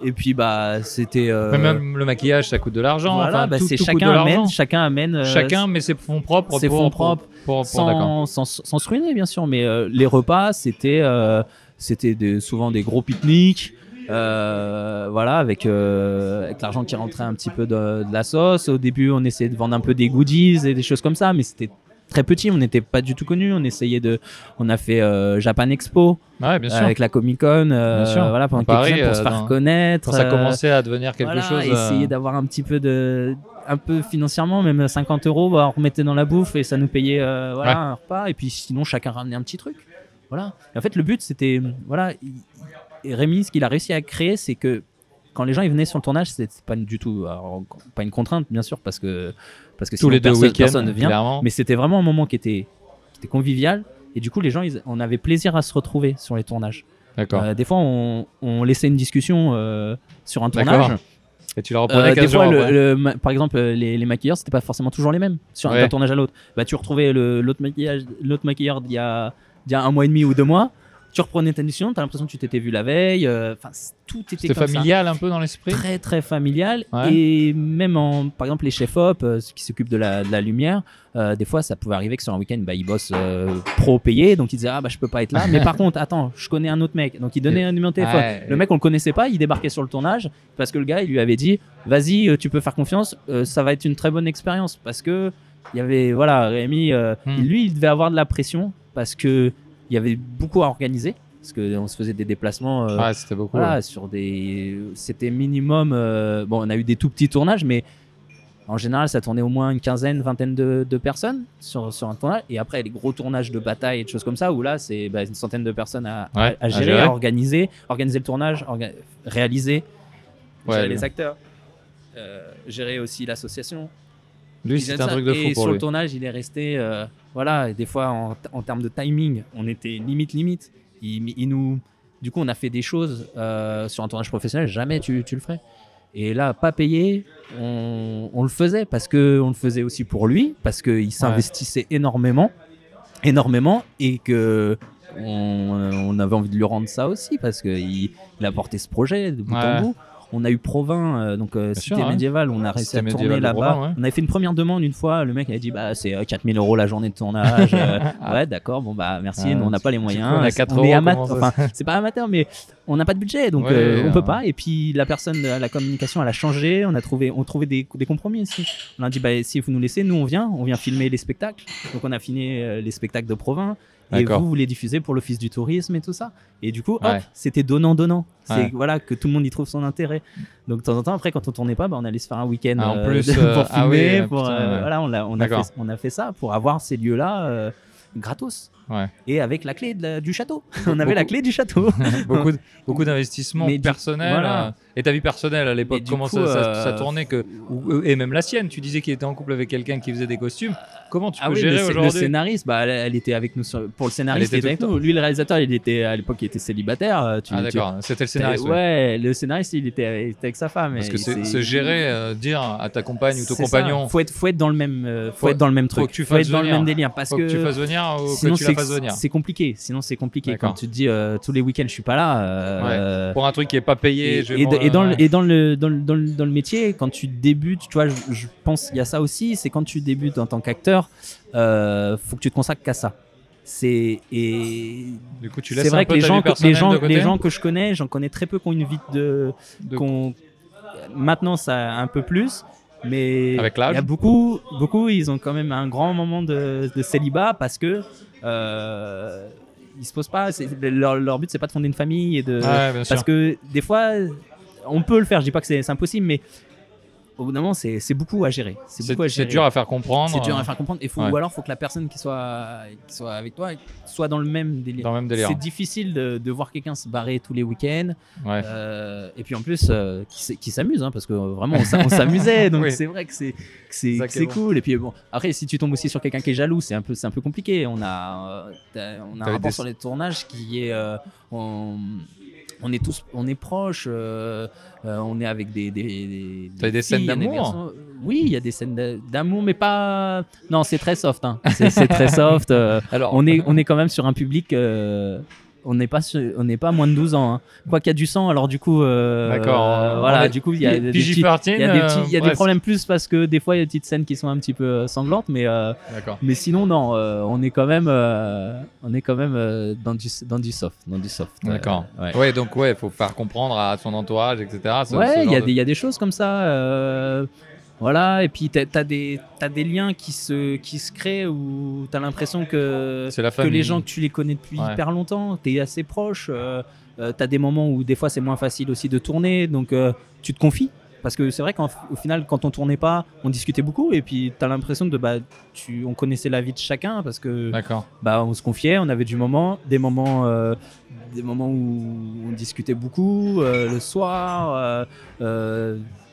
Et puis bah c'était. euh, ça. Même le maquillage, ça coûte de l'argent. voilà, enfin, bah, tout, c'est tout coûte chacun de amène, chacun amène. euh, Chacun met ses fonds propres. ses pour- fonds propres, Pour, pour- sans, sans, sans se ruiner bien sûr mais euh, les repas c'était euh, c'était des- souvent des gros pique-niques euh, voilà avec, euh, avec l'argent qui rentrait un petit peu de, de la sauce au début on essayait de vendre un peu des goodies et des choses comme ça mais c'était très petit on n'était pas du tout connus on essayait de on a fait euh, Japan Expo Ouais, bien sûr. avec la Comic Con voilà pendant Paris, quelques années pour se faire connaître Quand ça commençait à devenir quelque voilà, chose. essayer d'avoir un petit peu de un peu financièrement même 50 euros bah, on remettait dans la bouffe et ça nous payait voilà, Ouais. un repas et puis sinon chacun ramenait un petit truc voilà et en fait le but c'était voilà il- et Rémi ce qu'il a réussi à créer c'est que quand les gens ils venaient sur le tournage c'était pas du tout alors, pas une contrainte bien sûr parce que parce que tous sinon les deux personne, personne ne vient clairement. mais c'était vraiment un moment qui était, qui était convivial et du coup les gens ils, on avait plaisir à se retrouver sur les tournages D'accord. Euh, des fois on, on laissait une discussion euh, sur un D'accord. tournage Et tu la reprenais euh, 15 des fois, le- le par exemple, les, les maquilleurs, c'était pas forcément toujours les mêmes sur Ouais. d'un tournage à l'autre. Bah, tu retrouvais le- l'autre maquillage, l'autre maquilleur d'il y a, d'il y a un mois et demi ou deux mois. Tu reprenais ta décision, t'as l'impression que tu t'étais vu la veille. euh, Enfin, tout était comme familial un peu dans l'esprit? Très très familial Ouais. et même en par exemple les chefs op euh, ceux qui s'occupent de la, de la lumière euh, des fois ça pouvait arriver que sur un week-end bah, ils bossent euh, pro payé donc ils disaient ah bah je peux pas être là mais par contre attends je connais un autre mec donc il donnait un numéro de téléphone Ouais. le mec, on le connaissait pas, il débarquait sur le tournage parce que le gars, il lui avait dit Vas-y, tu peux faire confiance, ça va être une très bonne expérience. Parce que il y avait, voilà, Rémi, Hmm. lui, il devait avoir de la pression parce que il y avait beaucoup à organiser. Parce qu'on se faisait des déplacements euh, Ouais, c'était beaucoup. voilà, ouais. sur des. C'était minimum. euh, Bon, on a eu des tout petits tournages, mais en général, ça tournait au moins une quinzaine, vingtaine de, de personnes sur, sur un tournage. Et après, les gros tournages de bataille et de choses comme ça, où là, c'est bah, une centaine de personnes à, à- Ouais, à à gérer, gérer. à organiser, organiser le tournage, orga- réaliser, Ouais, gérer les acteurs, euh, gérer aussi l'association. Lui, aime un truc de Et fou pour sur lui. le tournage, il est resté. Euh, voilà, et des fois, en, en termes de timing, on était limite, limite. Il, il nous. Du coup, on a fait des choses euh, sur un tournage professionnel, jamais tu, tu le ferais. Et là, pas payé, on, on le faisait parce que on le faisait aussi pour lui, parce qu'il s'investissait énormément, énormément, et que on, on avait envie de lui rendre ça aussi parce qu'il il a porté ce projet de bout en bout. On a eu Provins, euh, donc euh, cité sûr, ouais. médiévale, on a réussi à tourner là-bas. Ouais. On avait fait une première demande une fois, le mec avait dit bah c'est euh, 4000 euros la journée de tournage. Euh, Ah. ouais, d'accord, bon bah merci, Ah, nous on n'a pas les moyens. coup, on a 4 on est euros, ama- comment ça enfin, c'est pas amateur, mais on n'a pas de budget, donc Ouais, euh, on peut pas. Et puis la personne, euh, la communication, elle a changé. On a trouvé, on trouvait des, des compromis aussi. On a dit bah si vous nous laissez, nous on vient, on vient filmer les spectacles. Donc on a euh, les spectacles de Provins. Et vous, vous les diffusez pour l'office du tourisme et tout ça. Et du coup, hop, Ouais. c'était donnant-donnant. C'est Ouais. voilà que tout le monde y trouve son intérêt. Donc de temps en temps, après, quand on tournait pas, bah, on allait se faire un week-end Ah, en euh, plus, de- euh, pour ah filmer. oui, pour, putain, euh, voilà, on a, on, a fait, on a fait ça pour avoir ces lieux-là gratos. Ouais. Et avec la clé de la- du château. on avait la clé du château. beaucoup, de- beaucoup d'investissements personnels. voilà. euh, Et ta vie personnelle à l'époque, comment coup, ça, ça- euh, ça tournait que, ou- Et même la sienne, tu disais qu'il était en couple avec quelqu'un qui faisait des costumes. Comment tu Ah peux oui, gérer sc- le aujourd'hui scénariste, bah, elle, était avec nous sur- pour le scénariste. Elle Il était était avec nous. Lui, le réalisateur, il était à l'époque, il était célibataire. euh, Tu, Ah tu- d'accord, c'était le scénariste. ouais. ouais. le scénariste, il était, il était avec sa femme. Parce que se gérer, euh, dire à ta compagne ou ton C'est ça. compagnon, Faut être, faut être dans le même, euh, faut, Faut- être dans le même faut truc. que tu faut fasses être dans le même délire parce faut que, tu fasses venir ou sinon que tu la c'est fasses c'est compliqué. Sinon c'est compliqué quand tu te dis euh, tous les week-ends je suis pas là. euh, Pour un truc qui est pas payé, et, je dans le, ouais. et dans le dans le, dans le dans le métier quand tu débutes tu vois je, je pense il y a ça aussi c'est quand tu débutes en tant qu'acteur euh, faut que tu te consacres qu'à ça c'est et Du coup, tu laisses c'est vrai que les gens que, les gens les gens que je connais j'en connais très peu qui ont une vie de, De- maintenant ça un peu plus mais Avec il y a beaucoup beaucoup ils ont quand même un grand moment de, de célibat parce que euh, ils se posent pas leur, leur but c'est pas de fonder une famille et de Ouais, parce que des fois on peut le faire je dis pas que c'est impossible mais au bout d'un moment c'est c'est beaucoup à gérer c'est dur à faire comprendre. C'est dur à faire comprendre. Et faut, Ouais. Ou alors, faut que la personne qui soit, qui soit avec toi soit dans le même délire. Dans le même délire. C'est difficile de, de voir quelqu'un se barrer tous les week-ends. Ouais. Euh, et puis en plus, euh, qui, s'amuse, hein, parce que vraiment, on s'a- on s'amusait. donc Oui. c'est vrai que c'est c'est cool. Et puis bon, après, si tu tombes aussi sur quelqu'un qui est jaloux, c'est un peu, c'est un peu compliqué. On a, euh, on a un rapport des- sur les tournages qui est, euh, on, on est tous, on est proches. euh, euh, on est avec des, des, des, scènes d'amour. Oui, il y a des scènes d'a- d'amour, mais pas. Non, c'est très soft. hein. C'est c'est très soft. euh, Alors, on est, on est quand même sur un public. Euh, on n'est pas, on n'est pas moins de 12 ans. hein. Quoi qu'il y a du sang, alors du coup, euh, D'accord, euh, voilà, est- du coup, il y a, des PG-13, petits- il y a, des, petits- y a euh, des problèmes plus parce que des fois, il y a des petites scènes qui sont un petit peu euh, sanglantes, mais, euh, D'accord. mais sinon, non, euh, on est quand même, euh, on est quand même euh, dans du, dans du soft, dans du soft. euh, D'accord. ouais. Ouais, donc ouais, faut faire comprendre à son entourage, etc. ce- Ouais, il y, de- des- il y a des choses comme ça. Voilà, et puis t'as as des, liens qui se, qui se créent où t'as l'impression que, les gens que tu les connais depuis Ouais. hyper longtemps, t'es assez proche. Euh, euh, t'as des moments où des fois c'est moins facile aussi de tourner, donc euh, tu te confies. Parce que c'est vrai qu'au final, quand on tournait pas, on discutait beaucoup et puis t'as l'impression de bah, tu, on connaissait la vie de chacun parce que bah, on se confiait, on avait du moment, des moments, euh, des moments où on discutait beaucoup le soir.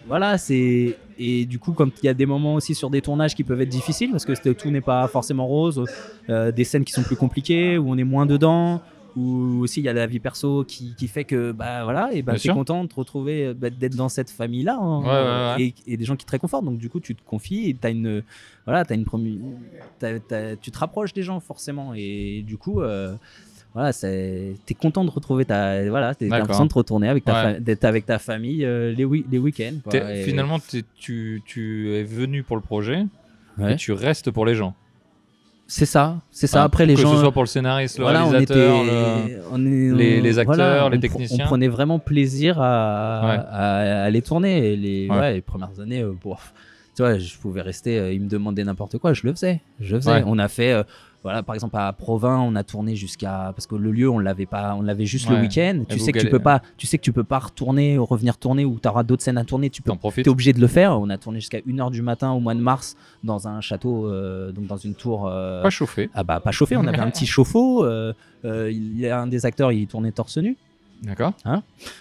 voilà, c'est et du coup, comme il y a des moments aussi sur des tournages qui peuvent être difficiles parce que tout n'est pas forcément rose, euh, des scènes qui sont plus compliquées où on est moins dedans. Ou aussi il y a la vie perso qui, qui fait que bah voilà et bah t'es content de te retrouver euh, bah, d'être dans cette famille là Ouais, ouais, ouais. et, et des gens qui te réconfortent donc du coup tu te confies et t'as une voilà t'as une t'as- tu te rapproches des gens forcément et du coup euh, voilà t'es content de retrouver ta voilà t'es l'impression de te retourner avec ta Ouais. d'être avec ta famille euh, les, wi- les week-ends Et- Finalement, t'es- tu, tu es venu pour le projet Ouais. et tu restes pour les gens. c'est ça c'est ça Enfin, après les que gens ce soit pour le scénariste, le voilà, on réalisateur, était, le- on est- les- les acteurs, voilà, les on techniciens. On prenait vraiment plaisir à, Ouais. à, à les tourner. Et les, Ouais. ouais, les premières années, euh, tu vois, je pouvais rester, euh, ils me demandaient n'importe quoi, je le faisais. Je le faisais. On a fait, euh, voilà, par exemple à Provins, on a tourné jusqu'à parce que le lieu, on l'avait pas, on l'avait juste Ouais. le week-end. Tu sais que tu peux pas, tu sais que tu peux pas retourner, revenir tourner ou tu auras d'autres scènes à tourner. Tu peux. T'es obligé de le faire. On a tourné jusqu'à 1h du matin au mois de mars dans un château, euh, donc dans une tour. euh, Pas chauffé. ah bah pas chauffé, on avait un petit chauffe-eau. euh, il y a un des acteurs, il tournait torse nu. D'accord.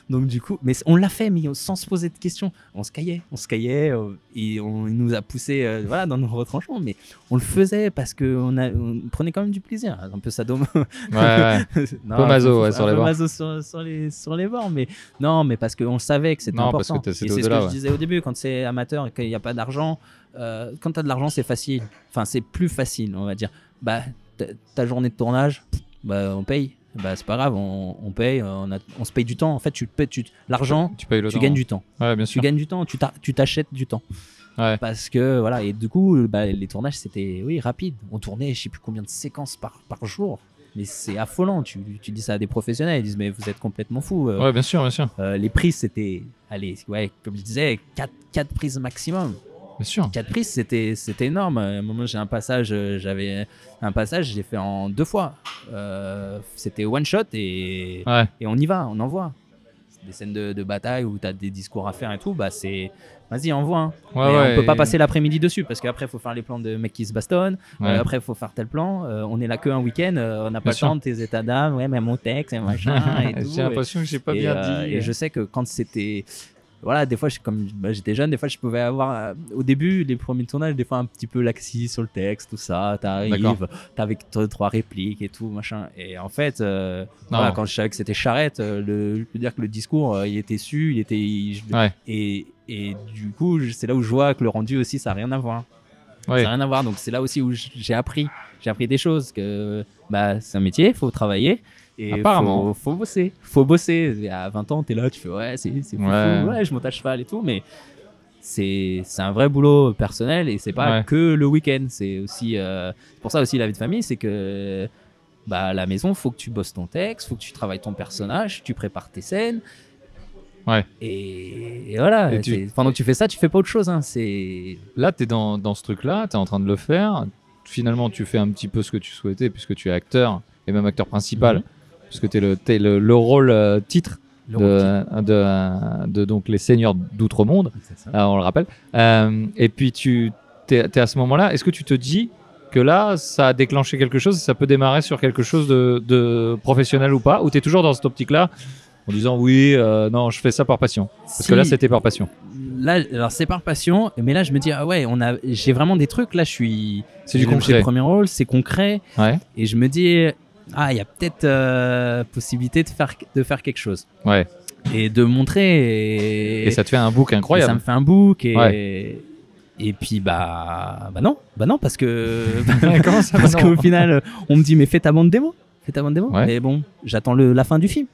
Donc du coup, mais on l'a fait, mais sans se poser de questions. On se caillait, on se caillait, euh, et on il nous a poussé, euh, voilà, dans nos retranchements. Mais on le faisait parce que on, a, on prenait quand même du plaisir, un peu sadom. Ouais, ouais. non, ouais, sur un les maso sur, sur les sur les bords, mais non, mais parce qu'on savait que c'était Non, parce important. que c'est ce que je disais au début, quand c'est amateur et qu'il n'y a pas d'argent, euh, quand t'as de l'argent, c'est facile. Enfin, c'est plus facile, on va dire. Bah, ta- ta journée de tournage, bah, on paye. Bah, c'est pas grave, on, on paye, on, a- on se paye du temps. En fait, tu, payes- tu, l'argent, Tu payes le tu temps. gagnes du temps. Ouais, bien Tu sûr. gagnes du temps, tu t'a- tu t'achètes du temps. Ouais. Parce que voilà, et du coup, bah, les tournages c'était oui rapide. On tournait, je sais plus combien de séquences par, par jour. Mais c'est affolant. Tu, tu dis ça à des professionnels, ils disent mais vous êtes complètement fou. Ouais, bien sûr, bien sûr. les prises c'était, allez, ouais, comme je disais, 4, quatre prises maximum. Bien sûr. 4 prises c'était c'était énorme. À un moment j'ai un passage, euh, j'avais un passage, j'ai fait en deux fois. Euh, c'était one shot et Ouais. et on y va, on envoie. Des scènes de, de bataille où tu as des discours à faire et tout, bah c'est. Vas-y, envoie. hein. Ouais, on peut pas passer l'après-midi dessus parce qu'après, il faut faire les plans de mecs qui se. Euh, après, il faut faire tel plan. Euh, on est là que un week-end. on n'a pas le temps de tes états d'âme. Ouais, mais mon texte et machin. J'ai l'impression que j'ai pas Et, bien dit. et je sais que quand c'était. Voilà, des fois, je- comme bah, j'étais jeune, des fois, je pouvais avoir. euh, au début, les premiers tournages, des fois, un petit peu laxi sur le texte, tout ça. T'arrives, t'as avec trois répliques et tout, machin. Et en fait, euh, voilà, quand je savais que c'était charrette, euh, le, je peux dire que le discours, il était su, il était. il- je- Ouais. et, et du coup, c'est là où je vois que le rendu aussi, ça n'a rien à voir. Ouais. Ça n'a rien à voir. Donc, c'est là aussi où j'ai appris. J'ai appris des choses. Que bah, c'est un métier, il faut travailler. Et Apparemment. Faut, faut bosser. Faut bosser. À 20 ans, tu es là, tu fais ouais, c'est fou, Ouais. ouais, je monte à cheval et tout. Mais c'est un vrai boulot personnel et c'est pas Ouais. que le week-end. C'est aussi. euh, pour ça aussi, la vie de famille, c'est que. Bah, à la maison, faut que tu bosses ton texte, faut que tu travailles ton personnage, tu prépares tes scènes. Ouais. Et, et voilà. Et tu- Pendant que tu fais ça, tu fais pas autre chose. Hein. C'est Là, tu es dans, dans ce truc-là, tu es en train de le faire. Finalement, tu fais un petit peu ce que tu souhaitais, puisque tu es acteur, et même acteur principal, Mhm. Puisque tu es le, t'es le, le rôle euh, titre le de, de, de donc les seigneurs d'outre-monde, C'est euh, on le rappelle. Euh, et puis, tu es, à ce moment-là, est-ce que tu te dis que là, ça a déclenché quelque chose, ça peut démarrer sur quelque chose de, de professionnel ou pas, ou tu es toujours dans cette optique-là en disant oui, euh, non, je fais ça par passion. Parce que là, c'était par passion. Là, alors c'est par passion, mais là je me dis ah ouais, on a, j'ai vraiment des trucs. Là, je suis. C'est du concret. j'ai le premier rôle, c'est concret, Ouais, et je me dis ah, il y a peut-être euh, possibilité de faire de faire quelque chose ouais. et de montrer. Et, Et ça te fait un book et ça incroyable. me fait un book et. Ouais. Et puis bah bah non, bah non parce que Comment ça, parce bah non qu'au final on me dit mais fais ta bande démo, fais ta bande démo. Ouais. Mais bon, j'attends la fin du film.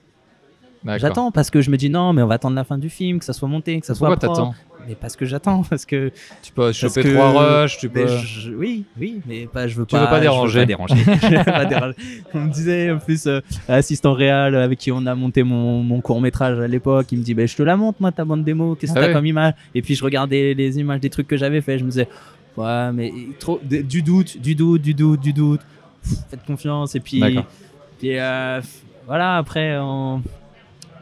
J'attends parce que je me dis non mais on va attendre la fin du film, que ça soit monté, que ça soit Pourquoi t'attends? Mais parce que j'attends parce que Tu peux choper que- trois rushs, tu peux. je- oui, oui, mais pas, je veux Tu pas. veux pas déranger. Je veux pas déranger. On me disait en plus euh, assistant réel avec qui on a monté mon, mon court métrage à l'époque, il me dit ben je te la montre moi ta bande démo, qu'est-ce que Ah t'as comme image? Et puis je regardais les images des trucs que j'avais fait, je me disais ouais mais trop du doute, du doute, du doute, du doute. Pff, Faites confiance et puis, puis, euh, voilà après on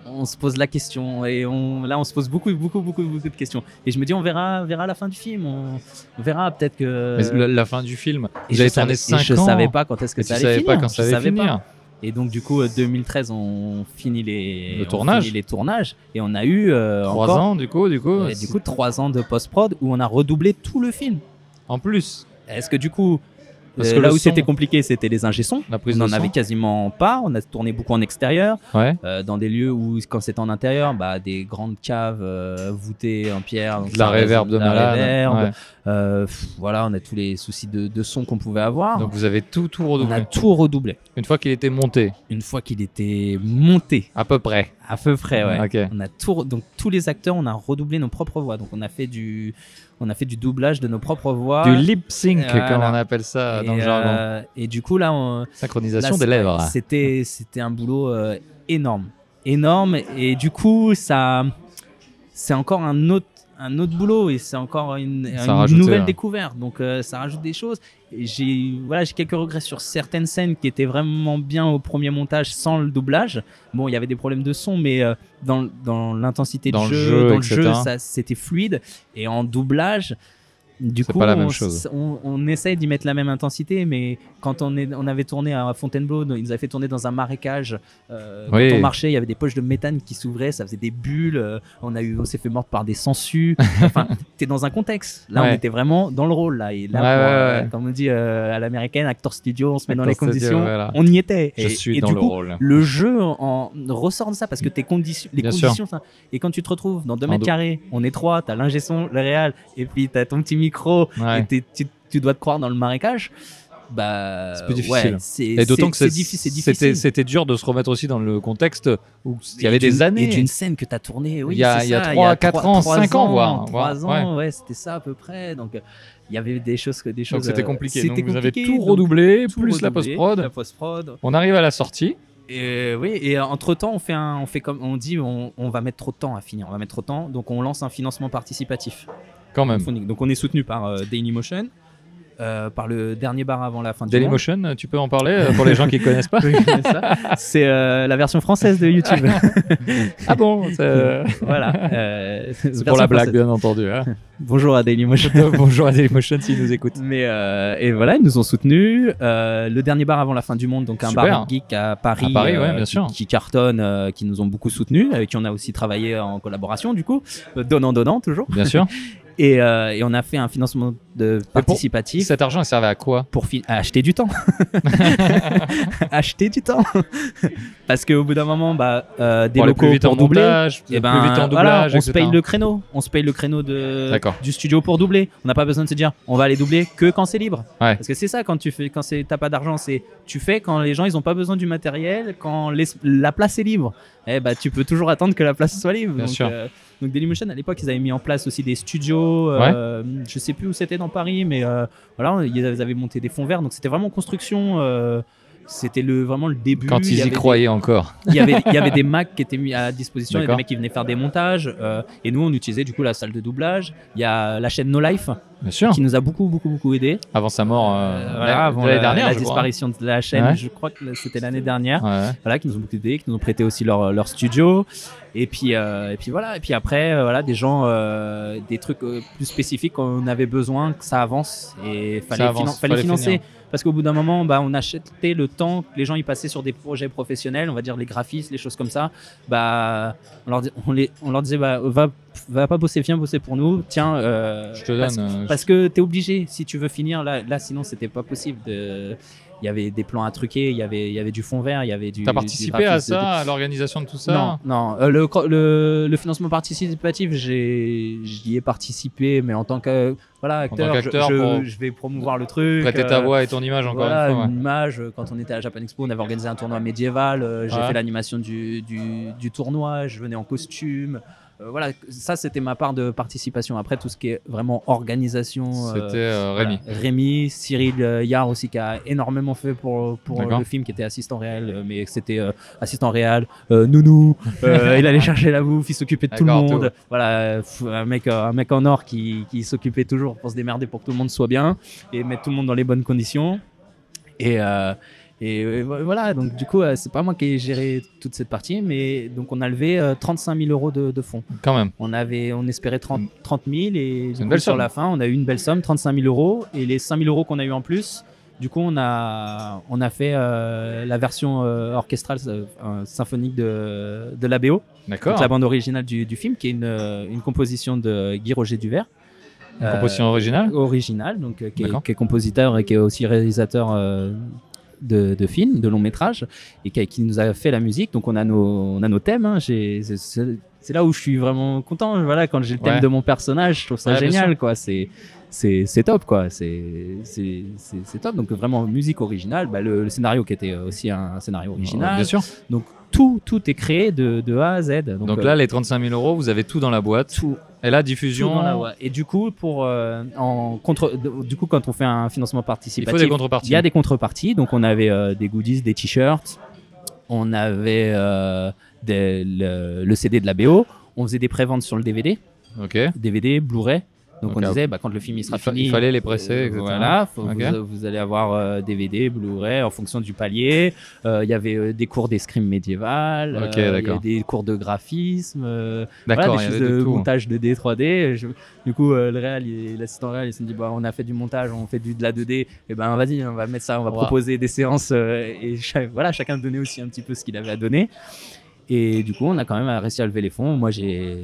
on se pose la question et on, là on se pose beaucoup beaucoup beaucoup beaucoup de questions et je me dis on verra verra la fin du film on, on verra peut-être que Mais la, la fin du film, et vous je avez savais, tourné et 5 je ans. savais pas quand est-ce que et ça allait finir. pas quand Je ça allait savais pas. finir. Et donc du coup, euh, 2013, on finit les Le on tournage. finit les tournages et on a eu euh, 3 encore ans, du coup, du coup. ouais, du coup trois ans de post prod où on a redoublé tout le film. En plus, Est-ce que du coup, Parce euh, que là où son- c'était compliqué, c'était les ingé sons. la prise On de en son. avait quasiment pas. On a tourné beaucoup en extérieur, Ouais. euh, dans des lieux où, quand c'était en intérieur, bah, des grandes caves euh, voûtées en pierre. donc la réverb de la malade. réverb. Ouais. Euh, pff, voilà, on a tous les soucis de, de son qu'on pouvait avoir. Donc vous avez tout, tout on a redoublé. tout redoublé. Une fois qu'il était monté, Une fois qu'il était monté, à peu près. à peu près, ouais. On a tout, donc tous les acteurs, on a redoublé nos propres voix. Donc on a fait du, on a fait du doublage de nos propres voix. Du lip sync, Voilà. comme on appelle ça et, dans le jargon. euh, et du coup là, on, Synchronisation là, des lèvres. C'était, c'était un boulot euh, énorme, énorme. Et du coup, ça, c'est encore un autre, un autre boulot et c'est encore une, nouvelle euh, découverte. Donc euh, ça rajoute des choses. J'ai, voilà, j'ai quelques regrets sur certaines scènes qui étaient vraiment bien au premier montage sans le doublage. Bon, il y avait des problèmes de son, mais euh, dans, dans l'intensité du jeu, jeu, dans le etc. jeu, c'était fluide. Et en doublage. Du coup, pas la même on, chose. on, on essaye d'y mettre la même intensité, mais quand on, est, on avait tourné à Fontainebleau, ils nous avaient fait tourner dans un marécage. euh, Oui. Quand on marchait, il y avait des poches de méthane qui s'ouvraient, ça faisait des bulles. euh, on a eu, on s'est fait mordre par des sangsues. enfin, t'es dans un contexte. Là, on était vraiment dans le rôle. Là, et là, Ouais, pour, ouais, euh, comme on dit euh, à l'américaine, actor studio, on se met dans les studio, conditions. voilà. On y était. Je Et- suis et dans du le coup, rôle. le jeu en ressort de ça parce que tes conditions, les Bien sûr. conditions, ça. et quand tu te retrouves dans 2 En mètres carrés, on est trois, t'as l'ingé son, le réal, et puis t'as ton petit micro, Ouais. et t'es- tu, tu dois te croire dans le marécage, bah C'est plus difficile. ouais, Et d'autant que c'est difficile, c'était dur de se remettre aussi dans le contexte où il y avait des années. Et d'une scène que tu as tournée, oui, Il y a- y a ça, trois, quatre ans, trois cinq ans, voire. 3 Ouais. ans, ouais, c'était ça à peu près. Donc, euh, il y avait des choses que des choses. Donc c'était euh, compliqué. Donc vous avez tout redoublé, tout plus la redoublé, post-prod. La post-prod. On arrive à la sortie. Et euh, oui, et entre temps, on fait un, on fait comme on dit, on, on va mettre trop de temps à finir, on va mettre trop de temps, donc on lance un financement participatif. Quand même. Donc on est soutenu par euh, Dailymotion, euh, par le dernier bar avant la fin du. Dailymotion, tu peux en parler euh, pour les gens qui connaissent pas c'est euh, la version française de YouTube. Ah bon voilà. C'est pour la blague, française. bien entendu. hein. Bonjour à Dailymotion. Bonjour à Dailymotion s'ils nous écoutent. Mais et voilà, ils nous ont soutenus. Le dernier bar avant la fin du monde, donc un Super. bar geek à Paris, À Paris, ouais, bien qui, sûr. qui cartonne, euh, qui nous ont beaucoup soutenus, avec qui on a aussi travaillé en collaboration du coup, euh, donnant donnant toujours. Bien sûr. Et, euh, et on a fait un financement de pour- participatif Cet argent, il servait à quoi? Pour à acheter du temps. acheter du temps. Parce qu'au bout d'un moment, bah, euh, des Pour locaux plus vite pour en doubler. montage, Et plus ben, vite en voilà, doublage, on se paye le créneau. On se paye le créneau de, du studio pour doubler. On n'a pas besoin de se dire on va aller doubler que quand c'est libre. Ouais. Parce que c'est ça quand tu fais quand t'as pas d'argent, c'est tu fais quand les gens ils ont pas besoin du matériel, quand les- la place est libre. Eh bah tu peux toujours attendre que la place soit libre. Bien donc, sûr. euh, donc Dailymotion à l'époque ils avaient mis en place aussi des studios. euh, Je sais plus où c'était dans Paris, mais euh, voilà ils avaient monté des fonds verts. Donc c'était vraiment construction. euh, c'était le vraiment le début. Quand Il y ils y avait des- croyaient encore. il y avait il y avait des Macs qui étaient mis à disposition il y a des mecs qui venaient faire des montages euh, et nous on utilisait du coup la salle de doublage il y a la chaîne No Life. Qui nous a beaucoup beaucoup beaucoup aidé Avant sa mort, euh, Euh, voilà, avant l'année la, dernière, la je crois. disparition de la chaîne Ouais. je crois que c'était l'année dernière Ouais. voilà qui nous ont beaucoup aidé qui nous ont prêté aussi leur, leur studio et puis euh, et puis voilà et puis après euh, voilà des gens des trucs plus spécifiques qu'on avait besoin que ça avance et fallait, avance, finan- fallait fallait financer finir. parce qu'au bout d'un moment bah on achetait le temps que les gens y passaient sur des projets professionnels on va dire les graphistes les choses comme ça bah on leur, on les, on leur disait bah va va pas bosser viens bosser pour nous tiens Je te donne. Parce que t'es obligé si tu veux finir là, là sinon c'était pas possible de il y avait des plans à truquer il y avait il y avait du fond vert il y avait du T'as participé à ça, à l'organisation de tout ça non non Euh, le, le le financement participatif j'y ai participé mais en tant que voilà acteur, je- qu'acteur je, vais promouvoir le truc Prêter ta euh, voix et ton image encore voilà, une fois. ouais. une image. euh, Quand on était à la Japan Expo, on avait organisé un tournoi médiéval. J'ai Ouais. fait l'animation du, du, du tournoi. Je venais en costume. Euh, voilà, ça c'était ma part de participation. Après, tout ce qui est vraiment organisation. euh, C'était euh, Rémi. voilà. Rémi, Cyril Yard aussi qui a énormément fait pour, pour le film, qui était assistant réel, mais c'était assistant réel, nounou, il allait chercher la bouffe, il s'occupait de tout le monde. tout. Voilà, un mec, un mec en or qui, qui s'occupait toujours pour se démerder pour que tout le monde soit bien et mettre tout le monde dans les bonnes conditions. Et, euh, et euh, voilà, donc du coup, euh, c'est pas moi qui ai géré toute cette partie, mais donc on a levé euh, 35 000 euros de, de fonds. Quand même. On avait, on espérait 30, 30 000 et coup, sur la fin, on a eu une belle somme, 35 000 euros. Et les 5 000 euros qu'on a eu en plus, du coup, on a, on a fait euh, la version euh, orchestrale euh, euh, symphonique de, de l'ABO, D'accord. la bande originale du, du film, qui est une, euh, une composition de Guy Roger Duvert. Une composition originale originale, donc euh, qui, est, D'accord. qui est compositeur et qui est aussi réalisateur euh, de, de films, de longs métrages, et qui, qui nous a fait la musique. Donc on a nos, on a nos thèmes. hein. C'est- là où je suis vraiment content. Voilà, quand j'ai le thème Ouais. de mon personnage, je trouve ça Ouais, génial, quoi. C'est c'est top, quoi. C'est top. Donc vraiment musique originale. Bah, le, le scénario qui était aussi un scénario original. Bien sûr. Donc tout tout est créé de, de A à Z. Donc, Donc euh, là, les 35 000 euros, vous avez tout dans la boîte. tout, Et la tout diffusion, dans la voie. Et du coup, pour euh, en contre, du coup, quand on fait un financement il participatif, faut des contreparties. il y a des contreparties. Donc, on avait euh, des goodies, des t-shirts, on avait des- le, le CD de la BO, on faisait des préventes sur le DVD, Ok. DVD, Blu-ray. Donc on disait, bah, quand le film il sera Il, fini, il fallait les presser, euh, etc. Voilà, faut- vous, vous allez avoir euh, DVD, Blu-ray en fonction du palier. Euh, Il y avait euh, des cours d'escrime médiéval, Ok, euh, il y avait d'accord. des cours de graphisme, euh, voilà, des choses de tout. montage 2D, 3D. Je- du coup, euh, le réal, l'assistant réal, il s'est dit, bah, on a fait du montage, on fait du, de la 2D, et ben vas-y, on va mettre ça, on va Wow. proposer des séances euh, et cha- voilà, chacun donnait aussi un petit peu ce qu'il avait à donner. Et du coup, on a quand même réussi à lever les fonds. Moi, j'ai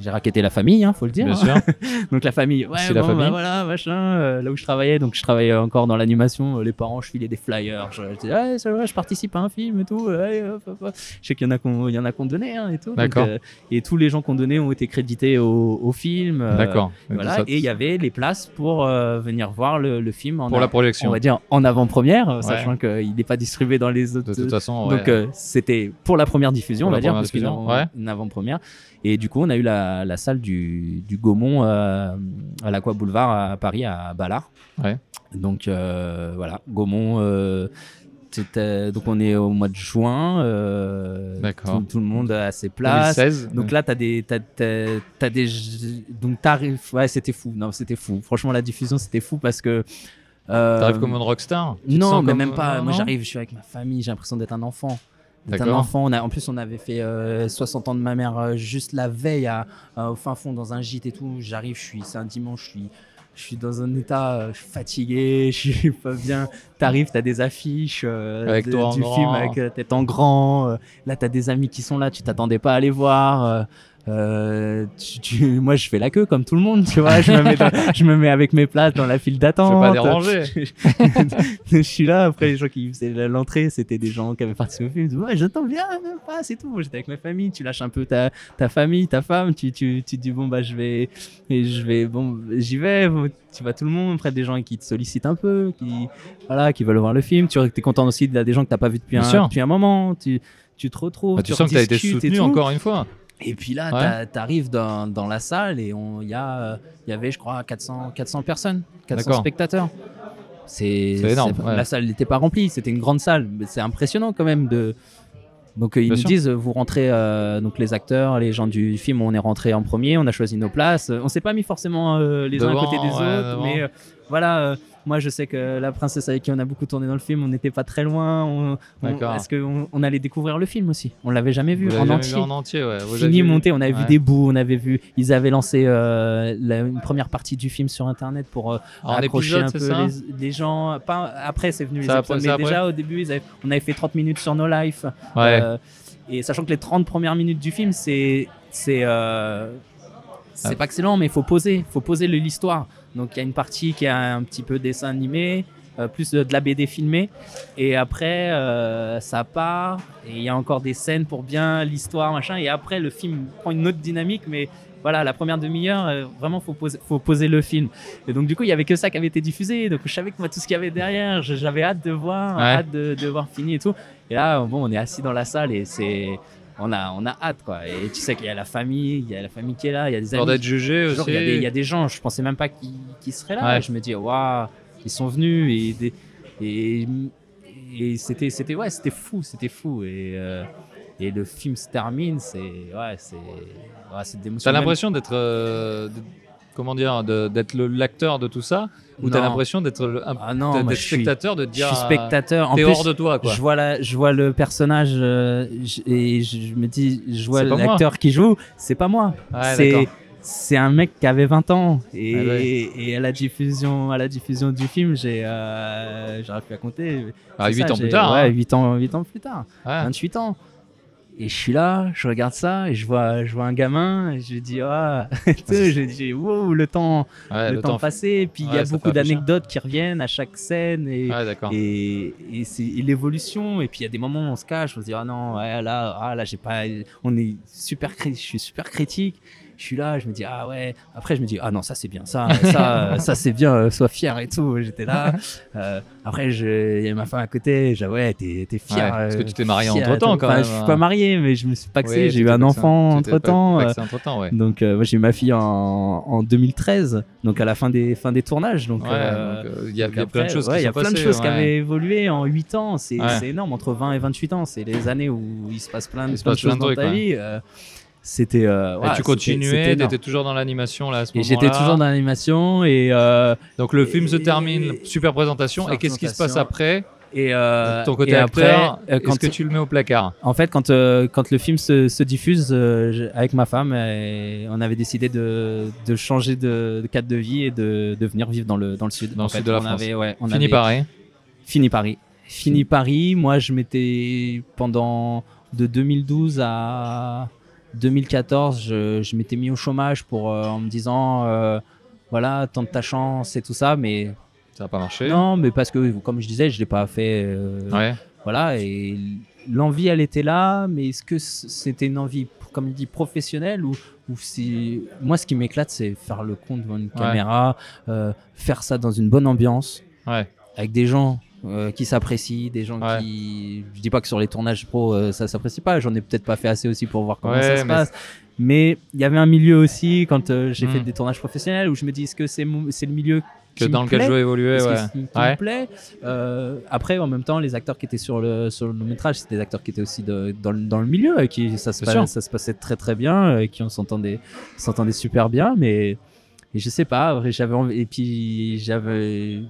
j'ai raquetté la famille, hein, faut le dire. Bien sûr. Donc la famille, ouais, C'est la bon, bah, famille. voilà, machin. euh, là où je travaillais, donc je travaillais encore dans l'animation. euh, les parents, je filais des flyers. Je, je disais, ouais, c'est vrai, je participe à un film et tout. ouais, allez, hop, hop, hop. Je sais qu'il y en a qu'on, il y en a qu'on donnait hein, et tout. donc, D'accord. euh, et tous les gens qu'on donnait ont été crédités au, au film. euh, D'accord. Voilà. Et il y avait les places pour euh, venir voir le, le film en pour a- la on projection. va dire en avant-première, Ouais. sachant qu'il n'est pas distribué dans les autres. De toute façon, Donc ouais. euh, c'était pour la première diffusion, On va dire, parce avant- ouais. une avant-première. Et du coup, on a eu la, la salle du, du Gaumont euh, à l'Aqua Boulevard à Paris, à Ballard. Ouais. Donc euh, voilà, Gaumont. euh, donc on est au mois de juin. euh, D'accord. Tout, tout le monde a ses places. 2016. Donc là, t'as des, t'as, t'as- t'as des, donc t'arrives, ouais, c'était fou. Non, c'était fou. Franchement, la diffusion, c'était fou parce que. euh, T'arrives comme une rockstar non, mais comme- même pas. Moi, j'arrive, je suis avec ma famille, j'ai l'impression d'être un enfant. D'être un D'accord. enfant. On a, en plus, on avait fait euh, 60 ans de ma mère euh, juste la veille à, à- au fin fond dans un gîte et tout. J'arrive, je suis, c'est un dimanche, je suis, je suis dans un état, euh, je suis fatigué, je suis pas bien. T'arrives, t'as des affiches euh, Avec de- toi du grand. film avec tête en grand. euh, là, t'as des amis qui sont là, tu t'attendais pas à les voir. Euh, tu- tu- moi, je fais la queue comme tout le monde, tu vois. Je me mets, dans- je me mets avec mes places dans la file Je d'attente. vais pas déranger. je suis là, après les gens qui faisaient l'entrée, c'était des gens qui avaient participé au film. Ouais, j'attends bien, même pas, c'est tout. J'étais avec ma famille, tu lâches un peu ta, ta famille, ta femme, tu, tu, tu te dis, bon, bah, je vais, et je vais, bon, j'y vais, bon, tu vois tout le monde, après des gens qui te sollicitent un peu, qui, voilà, qui veulent voir le film. Tu es content aussi, a des gens que t'as pas vu depuis Bien un, sûr. depuis un moment, tu, tu te retrouves. Bah, tu sens que t'as été soutenu encore une fois. Et puis là, Ouais. t'arrives dans, dans la salle et il y, a, y avait, je crois, 400, 400 personnes, 400 D'accord. spectateurs. C'est énorme, ouais. La salle n'était pas remplie, c'était une grande salle. C'est impressionnant quand même de. Donc euh, ils Bien nous sûr. disent, vous rentrez, euh, donc les acteurs, les gens du film, on est rentrés en premier, on a choisi nos places. On s'est pas mis forcément euh, les uns à côté des ouais, autres, mais voilà. Moi, je sais que la princesse avec qui on a beaucoup tourné dans le film, on n'était pas très loin. On, on-. Est-ce qu'on on allait découvrir le film aussi? On l'avait jamais vu Vous en jamais entier vu en entier, ouais. Vous fini avez- monté, on avait vu des bouts, on avait vu, ils avaient lancé euh, la- une première partie du film sur internet pour euh, accrocher épisode, un peu les, les gens. Pas, après, c'est venu les épisodes, après, mais déjà au début, ils avaient- on avait fait 30 minutes sur No Life. Ouais. Euh, et sachant que les 30 premières minutes du film, c'est c'est euh, c'est Ah. pas excellent, mais il faut poser, faut poser l'histoire. Donc il y a une partie qui a un petit peu dessin animé, euh, plus de, de la BD filmée, et après euh, ça part et il y a encore des scènes pour bien l'histoire machin. Et après le film prend une autre dynamique, mais voilà, la première demi-heure, euh, vraiment, faut poser, faut poser le film. Et donc, du coup, il y avait que ça qui avait été diffusé. Donc, je savais que moi, tout ce qu'il y avait derrière, j'avais hâte de voir, Ouais. hâte de, de voir fini et tout. Et là, bon, on est assis dans la salle et c'est, on a, on a hâte, quoi. Et tu sais qu'il y a la famille, il y a la famille qui est là, il y a des amis. d'être jugé aussi. il y, a des- il y a des gens, je pensais même pas qu'ils qu'ils seraient là. Ouais. Je me dis, waouh, ils sont venus et et, et c'était, c'était, ouais, c'était fou, c'était fou. Et, euh, et le film se termine, c'est, ouais, c'est, ouais, c'est. T'as l'impression d'être. euh, Comment dire D'être l'acteur de tout ça Ou t'as l'impression d'être un- Ah non, moi, je suis, spectateur, de te je dire. suis spectateur. En T'es plus, hors de toi, quoi. Je vois, la, je vois le personnage euh, je- et je, je me dis, je vois C'est pas moi. l'acteur qui joue, c'est pas moi. Ouais, c'est d'accord. c'est un mec qui avait 20 ans et, Ah ouais. et à la diffusion à la diffusion du film, j'ai euh, j'arrive plus à compter. Ah, C'est 8 ça, ans j'ai- plus tard. Ouais, hein. 8 ans 8 ans plus tard, Ouais. 28 ans. Et je suis là, je regarde ça et je vois je vois un gamin et je dis ah, je dis wow, le temps Ouais, le, temps, passé et puis il y a beaucoup d'anecdotes qui reviennent à chaque scène et Ouais, et, et c'est l'évolution. Et puis il y a des moments où on se cache on se dit ah non ouais, là ah là j'ai pas on est super je suis super critique je suis là je me dis ah ouais après je me dis ah non ça c'est bien ça ça ça c'est bien euh, sois fier et tout j'étais là Euh, après il y a ma femme à côté j'ai ouais t'es fier Ouais, parce que euh, tu t'es marié fier, entre-temps, quand Enfin, même, je suis hein. pas marié mais je me suis paxé Oui, j'ai eu un enfant entre temps entre temps, ouais. donc euh, moi j'ai eu ma fille en, en 2013 donc à la fin des fin des tournages donc euh, euh, il y a, plein de choses il y a plein de choses qui avaient évolué en 8 ans. C'est énorme. Entre 20 et 28 ans, c'est les années où il se passe plein de, choses dans ta vie. C'était. euh, tu continuais, tu étais toujours dans l'animation là à ce moment-là. j'étais toujours dans l'animation et euh, Donc le film se Et- termine, super présentation. super Et qu'est-ce qui se passe après et euh, Ton côté et acteur, après, euh, est-ce quand que tu le mets au placard En fait, quand, euh, quand le film se, se diffuse, je- avec ma femme, on avait décidé de, de changer de, de cadre de vie et de, de venir vivre dans le, dans le sud. Dans En le fait, sud de la on France. Avait, ouais, on Fini avait pareil. Fini Paris. Fini Paris. Moi, je m'étais pendant de 2012 à 2014, je, je m'étais mis au chômage pour euh, en me disant euh, voilà, tente ta chance et tout ça, mais Ça n'a pas marché. non, mais parce que comme je disais, je l'ai pas fait. euh, Ouais. voilà, et l'envie, elle était là, mais est-ce que c'était une envie, comme il dit, professionnelle ou, ou si... Moi, ce qui m'éclate, c'est faire le con devant une caméra, euh, faire ça dans une bonne ambiance, Ouais. avec des gens euh, qui s'apprécient, des gens Ouais. qui... Je dis pas que sur les tournages pro, euh, ça s'apprécie pas, j'en ai peut-être pas fait assez aussi pour voir comment Ouais, ça se mais passe. Mais il y avait un milieu aussi, quand euh, j'ai Hmm. fait des tournages professionnels, où je me dis, est-ce que c'est le milieu Que dans lequel je veux évoluer, que ouais. qui Ouais. me plaît. Euh, après, en même temps, les acteurs qui étaient sur le, sur le long métrage, c'était des acteurs qui étaient aussi de- dans, le- dans le milieu, et qui ça se, Bien sûr. pa- ça se passait très très bien, et qui on s'entendait, s'entendait super bien, mais et je sais pas, j'avais envie, et puis j'avais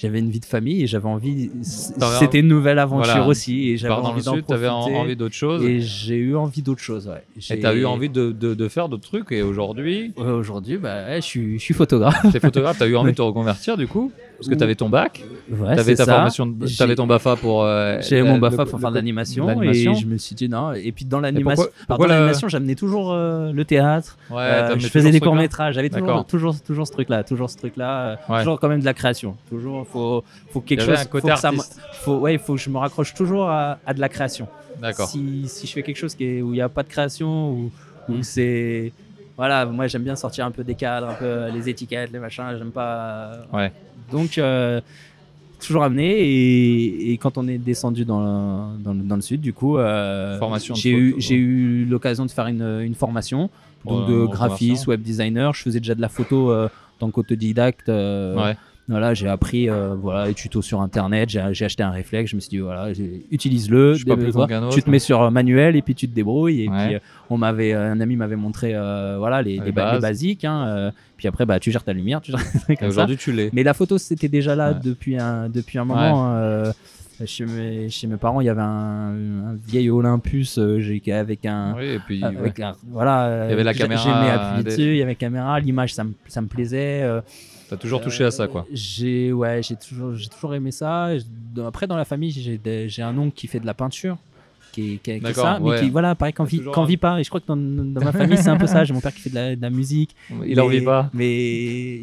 j'avais une vie de famille et j'avais envie c'était une nouvelle aventure Voilà. aussi et j'avais envie d'en tu avais profiter. envie d'autre chose. et j'ai eu envie d'autre chose ouais. Et J'ai- tu as eu envie de, de, de faire d'autres trucs. Et aujourd'hui, Ouais, aujourd'hui bah ouais, je suis je suis photographe tu es photographe, tu as eu envie de te reconvertir du coup? Parce que tu avais ton bac, ouais, tu avais ta ça. formation, de- ton BAFA pour. euh, la- mon BAFA pour faire de l'animation et je me suis dit non. Et puis dans l'animation, dans l'animation, j'amenais toujours euh, le théâtre. Ouais, Euh, je faisais des courts métrages. J'avais toujours, toujours, toujours ce truc-là, toujours ce truc-là. Ouais. Toujours quand même de la création. Toujours, faut, faut quelque Il chose. un côté faut que ça faut, ouais, il faut que je me raccroche toujours à, à de la création. D'accord. Si, si je fais quelque chose qui est, où il n'y a pas de création, où, où Mm. c'est. Voilà, moi j'aime bien sortir un peu des cadres, un peu les étiquettes, les machins, j'aime pas. Ouais. Donc, euh, toujours amené. Et, et quand on est descendu dans le, dans le, dans le sud, du coup, euh, j'ai eu, j'ai eu l'occasion de faire une, une formation donc euh, de graphiste, web designer. Je faisais déjà de la photo euh, en tant qu'autodidacte. euh, Ouais. Voilà, j'ai appris euh, voilà, les tutos sur internet, j'ai acheté un réflexe, je me suis dit voilà, utilise-le, tu te mets sur euh, manuel et puis tu te débrouilles et Ouais. puis euh, on m'avait un ami m'avait montré euh, voilà les, Les les ba- bases. les basiques hein, puis après bah tu gères ta lumière, tu gères aujourd'hui, tu l'es. Mais la photo c'était déjà là Ouais. depuis un depuis un moment hein, chez mes, chez mes parents, il y avait un, un vieil Olympus euh, avec un Oui, et puis. avec ouais. un- voilà Il y avait la caméra, j'aimais appuyer des- dessus il y avait la caméra l'image ça me, ça me plaisait euh, T'as toujours touché à ça, quoi. j'ai ouais, j'ai toujours, j'ai toujours aimé ça. Après, dans la famille, j'ai des- j'ai un oncle qui fait de la peinture, qui est, qui est- qui est D'accord, ça, mais ouais. qui voilà, pareil, qu'en vit, Toujours qu'en un- vit pas. Et je crois que dans, dans ma famille, c'est un peu ça. J'ai mon père qui fait de la, de la musique. Il en mais- vit pas. Mais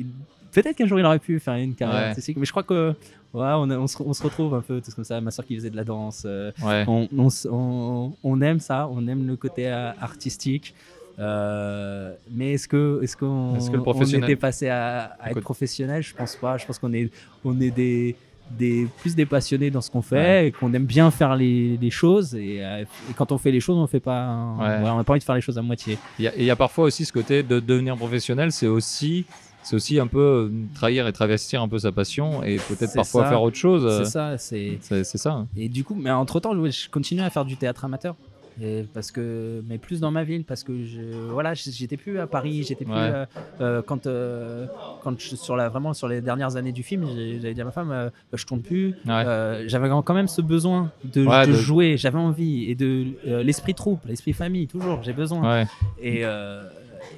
peut-être qu'un jour il aurait pu faire une carrière Ouais. artistique. Mais je crois que ouais, on, a- on, se, on se retrouve un peu tous comme ça. Ma soeur qui faisait de la danse. euh, Ouais. on, on s- on- on aime ça, on aime le côté euh, artistique. Euh, mais est-ce que est-ce qu'on Est-ce que on était passé à, à être professionnel? Je pense pas. Je pense qu'on est on est des des plus des passionnés dans ce qu'on fait et qu'on aime bien faire les, les choses et, euh, et quand on fait les choses on fait pas un- Ouais. ouais, on n'a pas envie de faire les choses à moitié Il y, a- y parfois aussi ce côté de devenir professionnel, c'est aussi, c'est aussi un peu euh, trahir et travestir un peu sa passion et peut-être parfois ça. faire autre chose. c'est ça c'est ça. hein. Et du coup, mais entre temps, je continue à faire du théâtre amateur. Et parce que, mais plus dans ma ville, parce que je, voilà, j'étais plus à Paris, j'étais plus Ouais. euh, euh, quand, euh, quand je, sur la vraiment sur les dernières années du film, j'avais dit à ma femme, euh, je tourne plus. Ouais. J'avais quand même ce besoin de, Ouais, de de- jouer, j'avais envie et de l'esprit troupe, l'esprit famille, toujours, j'ai besoin. Et,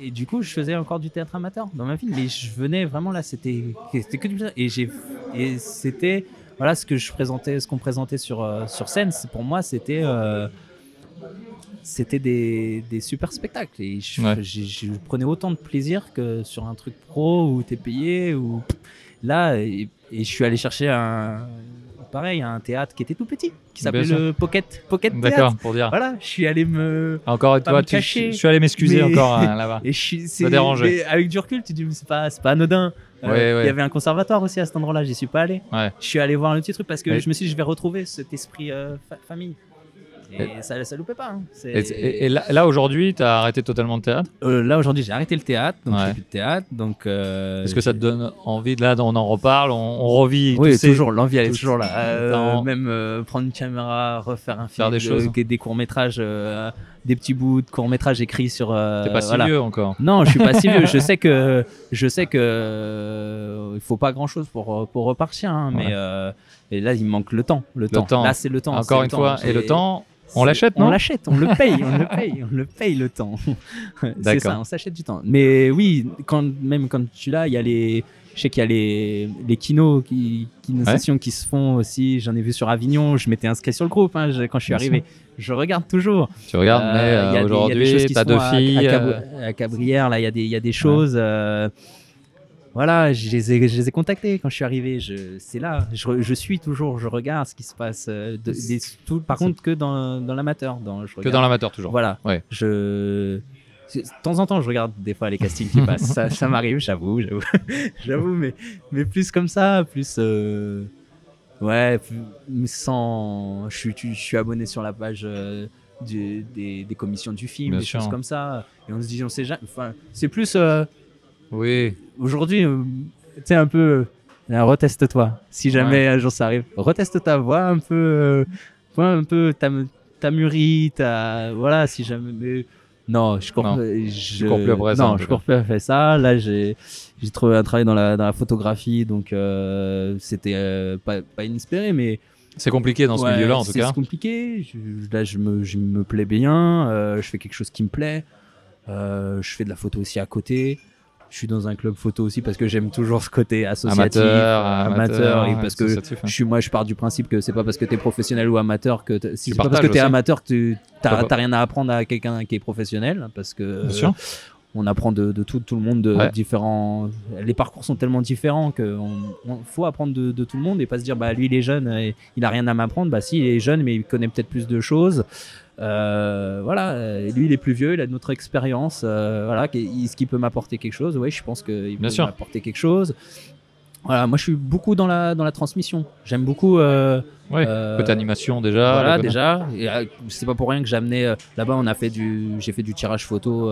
et du coup, je faisais encore du théâtre amateur dans ma ville, mais je venais vraiment là, c'était que du et j'ai et c'était voilà ce que je présentais, ce qu'on présentait sur sur scène. Pour moi, c'était c'était des, des super spectacles et je, Ouais. j'ai- je prenais autant de plaisir que sur un truc pro où t'es payé ou là et, et je suis allé chercher un pareil un théâtre qui était tout petit qui s'appelait le Pocket Pocket D'accord, pour dire. Voilà, je suis allé me Encore me tu- cacher, je suis allé m'excuser mais- encore hein, là-bas. et je suis, avec du recul, tu dis, mais c'est pas, pas anodin. Euh, Ouais, ouais. Il y avait un conservatoire aussi à cet endroit-là, j'y suis pas allé. Je suis allé voir le petit truc parce que je me suis dit, je vais retrouver cet esprit euh, fa- famille. Et, ça, ça loupait pas. hein. Et, et- et là, là, aujourd'hui, tu as arrêté totalement le théâtre? Euh, là, aujourd'hui, j'ai arrêté le théâtre, donc Ouais. je fais plus de théâtre. Donc, euh, Est-ce que ça te donne envie de là, on en reparle, on, on revit Oui, ces- toujours, l'envie elle est toujours là. Euh, même prendre une caméra, refaire un film, Faire des choses. des courts métrages des petits bouts de court métrage écrits sur. T'es pas si voilà. vieux encore. Non, je suis pas si vieux. Je sais que je sais que il faut pas grand chose pour pour repartir, hein, mais Ouais. Et là il manque le temps, le, temps. temps. Là c'est le temps. Encore le une temps. fois, et le temps, on l'achète, On non l'achète, on le paye, on le paye, on le paye le temps. c'est ça, on s'achète du temps. Mais oui, quand même quand tu là, il y a les je sais qu'il y a les, les kinos qui, qui Ouais. sessions qui se font aussi. J'en ai vu sur Avignon. Je m'étais inscrit sur le groupe hein, je- quand je suis arrivé. Je regarde toujours. Tu regardes, Euh, mais euh, aujourd'hui, t'as deux font à- filles. À, euh, Cabri- à Cabrières, là, il y a des, il y a des choses. euh, voilà, je les, ai, je les ai contactés quand je suis arrivé. C'est là, je, suis toujours, je regarde ce qui se passe. euh, de- des- tout- par contre, que dans, dans l'amateur. Dans, je que dans l'amateur toujours. Voilà. Ouais. Je. De temps en temps, je regarde des fois les castings qui passent. ça, ça m'arrive, j'avoue, j'avoue, j'avoue, mais, mais plus comme ça, plus. euh, Ouais, plus- sans. Je suis, tu- je suis abonné sur la page euh, du- des, des commissions du film, Bien des sûr. choses comme ça. Et on se dit, on sait jamais. Enfin, c'est plus. euh, Oui, Aujourd'hui, euh, tu sais, un peu. euh, reteste-toi. Si jamais un jour ça arrive, reteste ta voix un peu. euh, vois un peu. T'as t'as mûri, t'as. Voilà, si jamais. mais non, je cours, Non, je, cours plus après ça, Non, je cours plus après ça. Là, j'ai trouvé un travail dans la, dans la photographie, donc euh, c'était euh, pas, pas inespéré, mais c'est compliqué dans ce Ouais, milieu-là en tout cas. C'est compliqué. Je- là, je me, je me plais bien. euh, je fais quelque chose qui me plaît. euh, je fais de la photo aussi à côté. Je suis dans un club photo aussi parce que j'aime toujours ce côté associatif, Amateur, amateur, et parce que hein. je suis moi je pars du principe que c'est pas parce que tu es professionnel ou amateur que si Tu c'est pas parce que tu es amateur que tu T'as rien à apprendre à quelqu'un qui est professionnel parce que Bien sûr. on apprend de, de tout, tout le monde de Ouais. différents les parcours sont tellement différents on- faut apprendre de, de tout le monde et pas se dire bah lui il est jeune et il a rien à m'apprendre bah si il est jeune mais il connaît peut-être plus de choses Euh, voilà euh, lui il est plus vieux il a notre expérience euh, voilà qui- est-ce qu'il peut m'apporter quelque chose oui je pense qu'il peut m'apporter quelque chose voilà moi je suis beaucoup dans la dans la transmission j'aime beaucoup euh, Ouais. euh, Côté animation déjà. voilà déjà c'est pas pour rien que j'ai amené là-bas on a fait du j'ai fait du tirage photo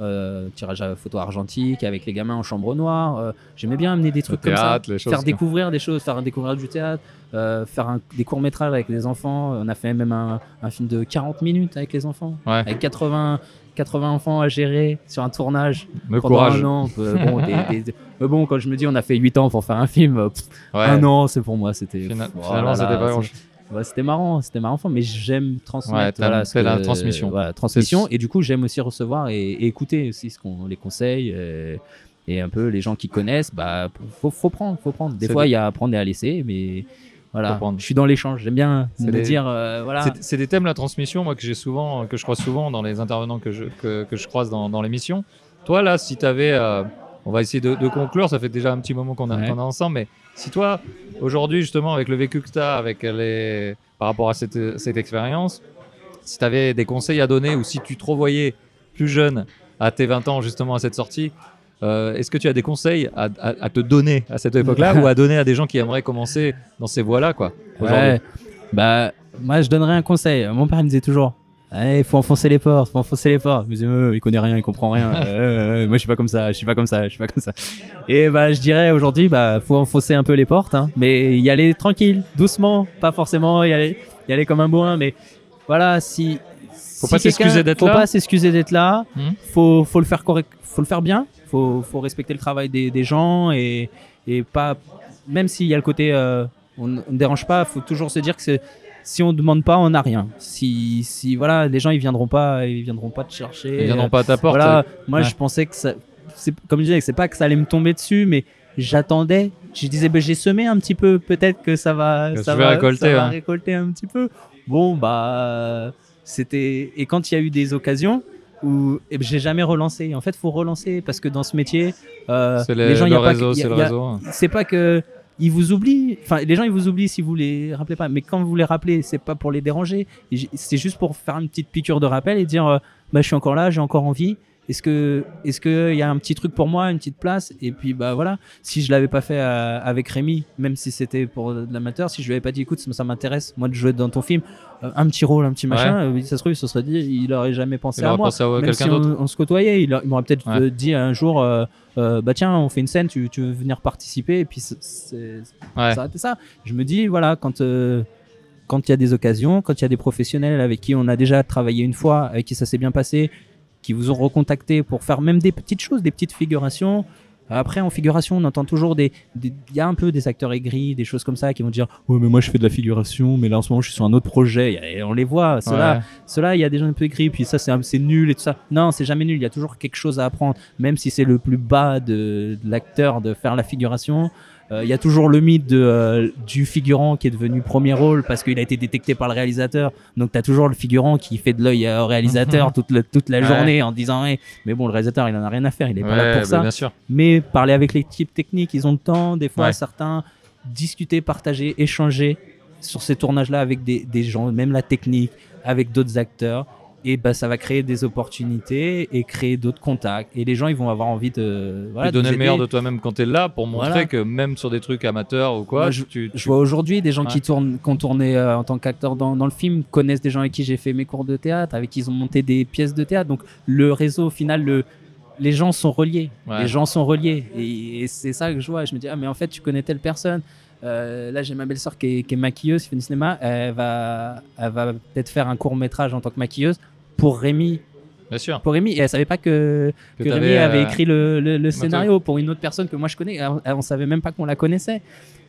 euh, tirage à photo argentique avec les gamins en chambre noire euh, j'aimais bien amener des trucs comme ça choses faire découvrir des choses faire découvrir du théâtre euh, faire un- des courts métrages avec les enfants on a fait même un, un film de 40 minutes avec les enfants Ouais. avec 80 80 enfants à gérer sur un tournage pendant courage. un an bon, des- des- euh, bon quand je me dis on a fait 8 ans pour faire un film pff, Ouais. un an c'est pour moi c'était Fina- pff, oh Finalement, c'était pas c'était marrant, c'était marrant, mais j'aime transmettre. Ouais, t'aimes- voilà, c'est ce la transmission. Voilà, transmission. Et du coup, j'aime aussi recevoir et, et écouter aussi ce qu'on les conseille. Et, et un peu les gens qui connaissent, bah, faut, faut prendre, faut prendre. Des fois, il y a à prendre et à laisser, mais voilà. Je suis dans l'échange. J'aime bien me des- dire, euh, voilà. C'est- des thèmes la transmission, moi que j'ai souvent, que je croise souvent dans les intervenants que je que, que je croise dans, dans l'émission. Toi là, si tu avais, on va essayer de, de conclure. Ça fait déjà un petit moment qu'on a Ouais. qu'on est ensemble, mais si toi aujourd'hui justement avec le vécu que tu as, avec les par rapport à cette, cette expérience, si tu avais des conseils à donner ou si tu te revoyais plus jeune à tes 20 ans justement à cette sortie. euh, Est-ce que tu as des conseils à, à- à te donner à cette époque-là ou à donner à des gens qui aimeraient commencer dans ces voies-là, quoi Ouais. Bah, moi, je donnerais un conseil. Mon père me disait toujours. Il faut enfoncer les portes, faut enfoncer les portes. Disait, Euh, il connaît rien, il comprend rien. Euh, euh, moi, je suis pas comme ça, je suis pas comme ça, je suis pas comme ça. Et bah, je dirais aujourd'hui, bah, faut enfoncer un peu les portes, hein, mais y aller tranquille, doucement, pas forcément y aller, y aller comme un bourrin, mais voilà, si. Faut si pas s'excuser d'être Faut là. pas s'excuser d'être là. Mhm. Faut, faut le faire correct, faut le faire bien. Faut, faut respecter le travail des, des gens et, et pas, même s'il y a le côté, euh, on ne dérange pas, faut toujours se dire que c'est si on demande pas, on n'a rien. Si, si voilà, les gens ils viendront pas, ils viendront pas te chercher. Ils viendront pas à ta porte. Voilà, moi ouais. je pensais que ça, c'est comme je disais, c'est pas que ça allait me tomber dessus, mais j'attendais. Je disais, ben, j'ai semé un petit peu, peut-être que ça va, Que ça va, récolter, ça va hein. récolter un petit peu. Bon bah, c'était et quand il y a eu des occasions où eh ben, j'ai jamais relancé. En fait, faut relancer parce que dans ce métier, euh, C'est les, le, gens, il y le a pas, réseau, y a- c'est le y a- réseau. c'est pas que ils vous oublient. Enfin, les gens ils vous oublient si vous les rappelez pas. Mais quand vous les rappelez, c'est pas pour les déranger. C'est juste pour faire une petite piqûre de rappel et dire, euh, bah je suis encore là, j'ai encore envie. Est-ce que, est-ce que il y a un petit truc pour moi, une petite place? Et puis bah voilà. Si je l'avais pas fait euh, avec Rémi, même si c'était pour de l'amateur, si je lui avais pas dit, écoute, ça, m'intéresse, moi de jouer dans ton film, euh, un petit rôle, un petit machin, euh, ça se trouve, il se serait dit, il aurait jamais pensé Il à moi. pensé à Même quelqu'un si on, se côtoyait, il, m'aurait peut-être Ouais. dit un jour, euh, euh, bah tiens, on fait une scène, tu, tu veux venir participer, et puis c'est- c'est Ouais. ça. Je me dis, voilà, quand, euh, quand il y a des occasions, quand il y a des professionnels avec qui on a déjà travaillé une fois, avec qui ça s'est bien passé, qui vous ont recontacté pour faire même des petites choses, des petites figurations. Après, en figuration, on entend toujours des. Il y a un peu des acteurs aigris, des choses comme ça, qui vont dire Ouais, mais moi je fais de la figuration, mais là en ce moment je suis sur un autre projet. Et on les voit, ceux-là, Ouais. ceux-là, il y a des gens un peu aigris, puis ça c'est nul et tout ça. Non, c'est jamais nul, il y a toujours quelque chose à apprendre, même si c'est le plus bas de, de l'acteur de faire la figuration. Euh, Il y a toujours le mythe de, euh, du figurant qui est devenu premier rôle parce qu'il a été détecté par le réalisateur. Donc tu as toujours le figurant qui fait de l'œil au réalisateur toute, le- toute la Ouais. journée en disant mais bon, le réalisateur il en a rien à faire, il est pas là pour bah, ça. bien sûr. Mais parler avec l'équipe technique, ils ont le temps. Des fois, Ouais. certains discuter, partager, échanger sur ces tournages-là avec des, des gens, même la technique, avec d'autres acteurs. Et bah, ça va créer des opportunités et créer d'autres contacts. Et les gens, ils vont avoir envie de. Voilà, Et donner de le meilleur de toi-même quand t'es là pour montrer Voilà. que même sur des trucs amateurs ou quoi, Moi, je- tu, tu- Je vois aujourd'hui des gens Ouais. qui, tournent, qui ont tourné euh, en tant qu'acteur dans, dans le film, connaissent des gens avec qui j'ai fait mes cours de théâtre, avec qui ils ont monté des pièces de théâtre. Donc le réseau, au final, le, les gens sont reliés. Ouais. Les gens sont reliés. Et, et c'est ça que je vois. Je me dis, ah, mais en fait, tu connais telle personne. Euh, là, j'ai ma belle-sœur qui est, qui est maquilleuse, qui fait du cinéma. Elle va, elle va peut-être faire un court métrage en tant que maquilleuse pour Rémi. bien sûr. Pour Rémi. Et elle savait pas que, Que que t'avais, Rémi avait euh, écrit le, le- le moteur. scénario pour une autre personne que moi je connais. On, on savait même pas qu'on la connaissait.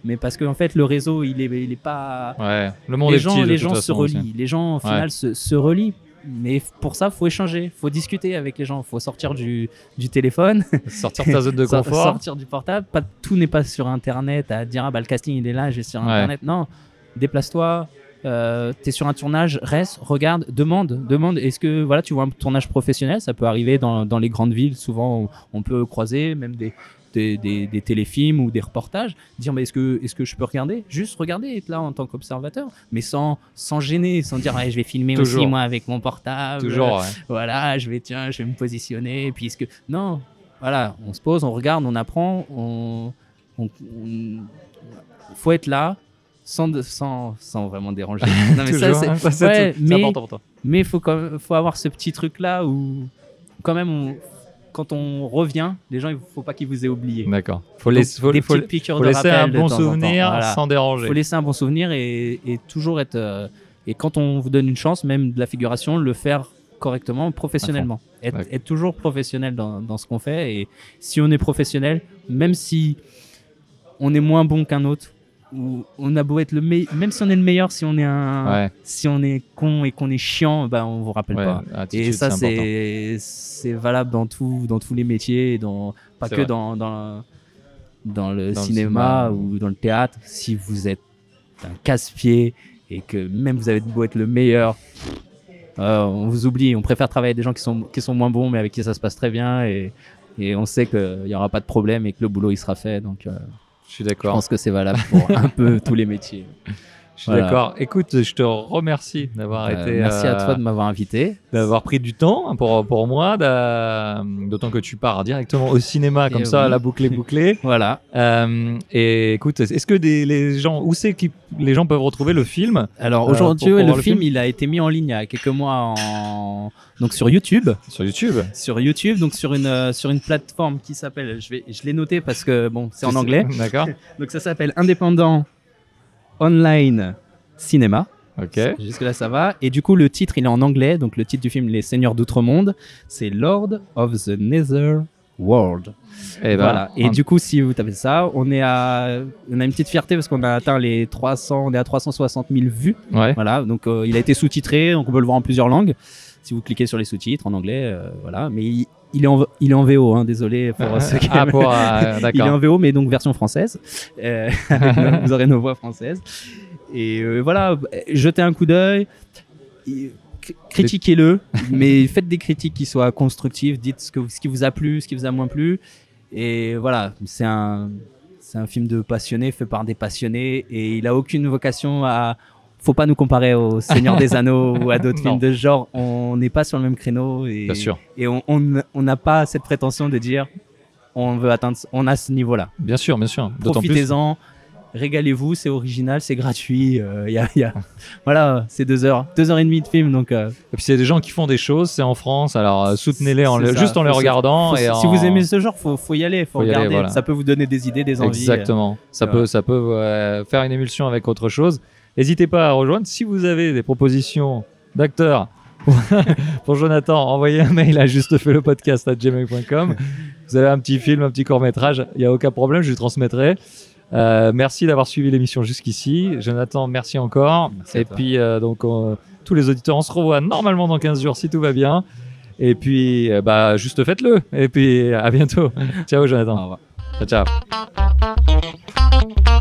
Mais parce qu'en fait, le réseau, il est, il est pas. Ouais, le monde les est gens, petit. de les gens se relient. Les gens, au Ouais. final, se, se relient. Mais pour ça, faut échanger, faut discuter avec les gens, faut sortir du, du téléphone, Sortir de ta zone de confort. sortir du portable. Pas tout n'est pas sur Internet à dire ah bah le casting il est là, je vais sur Ouais. Internet. Non, déplace-toi. Euh, t'es sur un tournage, reste, regarde, demande, demande. Est-ce que voilà, tu vois un tournage professionnel, ça peut arriver dans, dans les grandes villes. Souvent, on, on peut croiser même des, des, des- des téléfilms ou des reportages. Dire mais est-ce que est-ce que je peux regarder? Juste regarder, être là en tant qu'observateur, mais sans sans gêner, sans dire je vais filmer Toujours. aussi moi avec mon portable. Toujours, ouais. Voilà, je vais tiens, je vais me positionner. Puisque non, voilà, on se pose, on regarde, on apprend, on, on, on- faut être là sans, de- sans, sans vraiment déranger. Non, mais ça, Toujours, c'est- hein, ça, c'est ouais, c'est mais- important pour toi. mais il faut, faut avoir ce petit truc-là où, quand même, on- quand on revient, les gens, il faut pas qu'ils vous aient oublié. D'accord. Faut, laisser- faut, des faut- petites piqûres faut de laisser un bon souvenir Voilà. sans déranger. faut laisser un bon souvenir et, et toujours être. euh, et quand on vous donne une chance, même de la figuration, le faire correctement, professionnellement. Être, toujours professionnel dans, dans ce qu'on fait. Et si on est professionnel, même si on est moins bon qu'un autre, ou on a beau être le meilleur, même si on est le meilleur, si on est un, Ouais, si on est con et qu'on est chiant, bah on vous rappelle ouais, pas. Et ça, c'est c'est valable dans tout, dans tous les métiers, et dans pas que vrai. dans, dans dans le Dans le cinéma cinéma. ou dans le théâtre. Si vous êtes un casse-pied et que même vous avez beau être le meilleur, euh, on vous oublie. On préfère travailler avec des gens qui sont qui sont moins bons, mais avec qui ça se passe très bien et et on sait qu'il n'y aura pas de problème et que le boulot il sera fait. Donc, euh, Je suis je d'accord. pense que c'est valable pour un peu tous les métiers. Je suis Voilà. d'accord. Écoute, je te remercie d'avoir Euh, été. merci à euh, toi de m'avoir invité. d'avoir pris du temps pour, pour moi, d'a- d'autant que tu pars directement au cinéma comme Et ça, oui. la boucle est bouclée. Voilà. Euh, et écoute, est-ce que des, les gens, où c'est que les gens peuvent retrouver le film Alors Euh, aujourd'hui, le, film, il a été mis en ligne il y a quelques mois en... donc sur YouTube, sur YouTube sur YouTube, donc sur une sur une plateforme qui s'appelle, je vais, je l'ai noté parce que bon, c'est en anglais, D'accord. donc ça s'appelle Indépendant Online Cinéma. Ok. Jusque là ça va. Et du coup le titre il est en anglais, donc le titre du film Les Seigneurs d'Outre-Monde, c'est Lord of the Nether World. Et voilà. Et du coup, si vous tapez ça, on est à, on a une petite fierté parce qu'on a atteint les 300, on est à 360 000 vues. Ouais. Voilà. Donc, euh, il a été sous-titré, donc on peut le voir en plusieurs langues. Si vous cliquez sur les sous-titres en anglais, euh, voilà. Mais il, il est en, il est en VO, hein, désolé pour ceux qui ah, pour, euh, Il est en. VO, mais donc version française. Euh, nos- vous aurez nos voix françaises. Et euh, voilà, jetez un coup d'œil. Critiquez-le, mais faites des critiques qui soient constructives. Dites ce, que, ce qui vous a plu, ce qui vous a moins plu. Et voilà, c'est un, c'est un film de passionnés fait par des passionnés. Et il a aucune vocation à. Faut pas nous comparer au Seigneur des Anneaux ou à d'autres films de ce genre. On n'est pas sur le même créneau. Et, Bien sûr. Et on on- on n'a pas cette prétention de dire on veut atteindre, on a ce niveau-là. Bien sûr, bien sûr. Profitez-en, régalez-vous, c'est original, c'est gratuit. euh, y a, y a- Voilà, c'est deux heures, deux heures et demie de film, donc euh, Et puis, c'est des gens qui font des choses, c'est en France, alors euh, soutenez-les en C'est le- ça. juste en les regardant. si vous aimez ce genre, faut, faut y aller, faut, Faut aller, regarder. voilà. Ça peut vous donner des idées, des envies. euh. Exactement. Ça Voilà. peut, ça peut euh, faire une émulsion avec autre chose. N'hésitez pas à rejoindre. Si vous avez des propositions d'acteurs pour Jonathan, envoyez un mail à gmail.com Vous avez un petit film, un petit court métrage, il n'y a aucun problème, je lui transmettrai. Euh, merci d'avoir suivi l'émission jusqu'ici. Jonathan, merci encore. Merci Et puis, euh, donc, on- tous les auditeurs, on se revoit normalement dans 15 jours si tout va bien. Et puis, euh, bah, juste faites-le. Et puis, à bientôt. ciao, Au Jonathan. revoir. Ciao, ciao.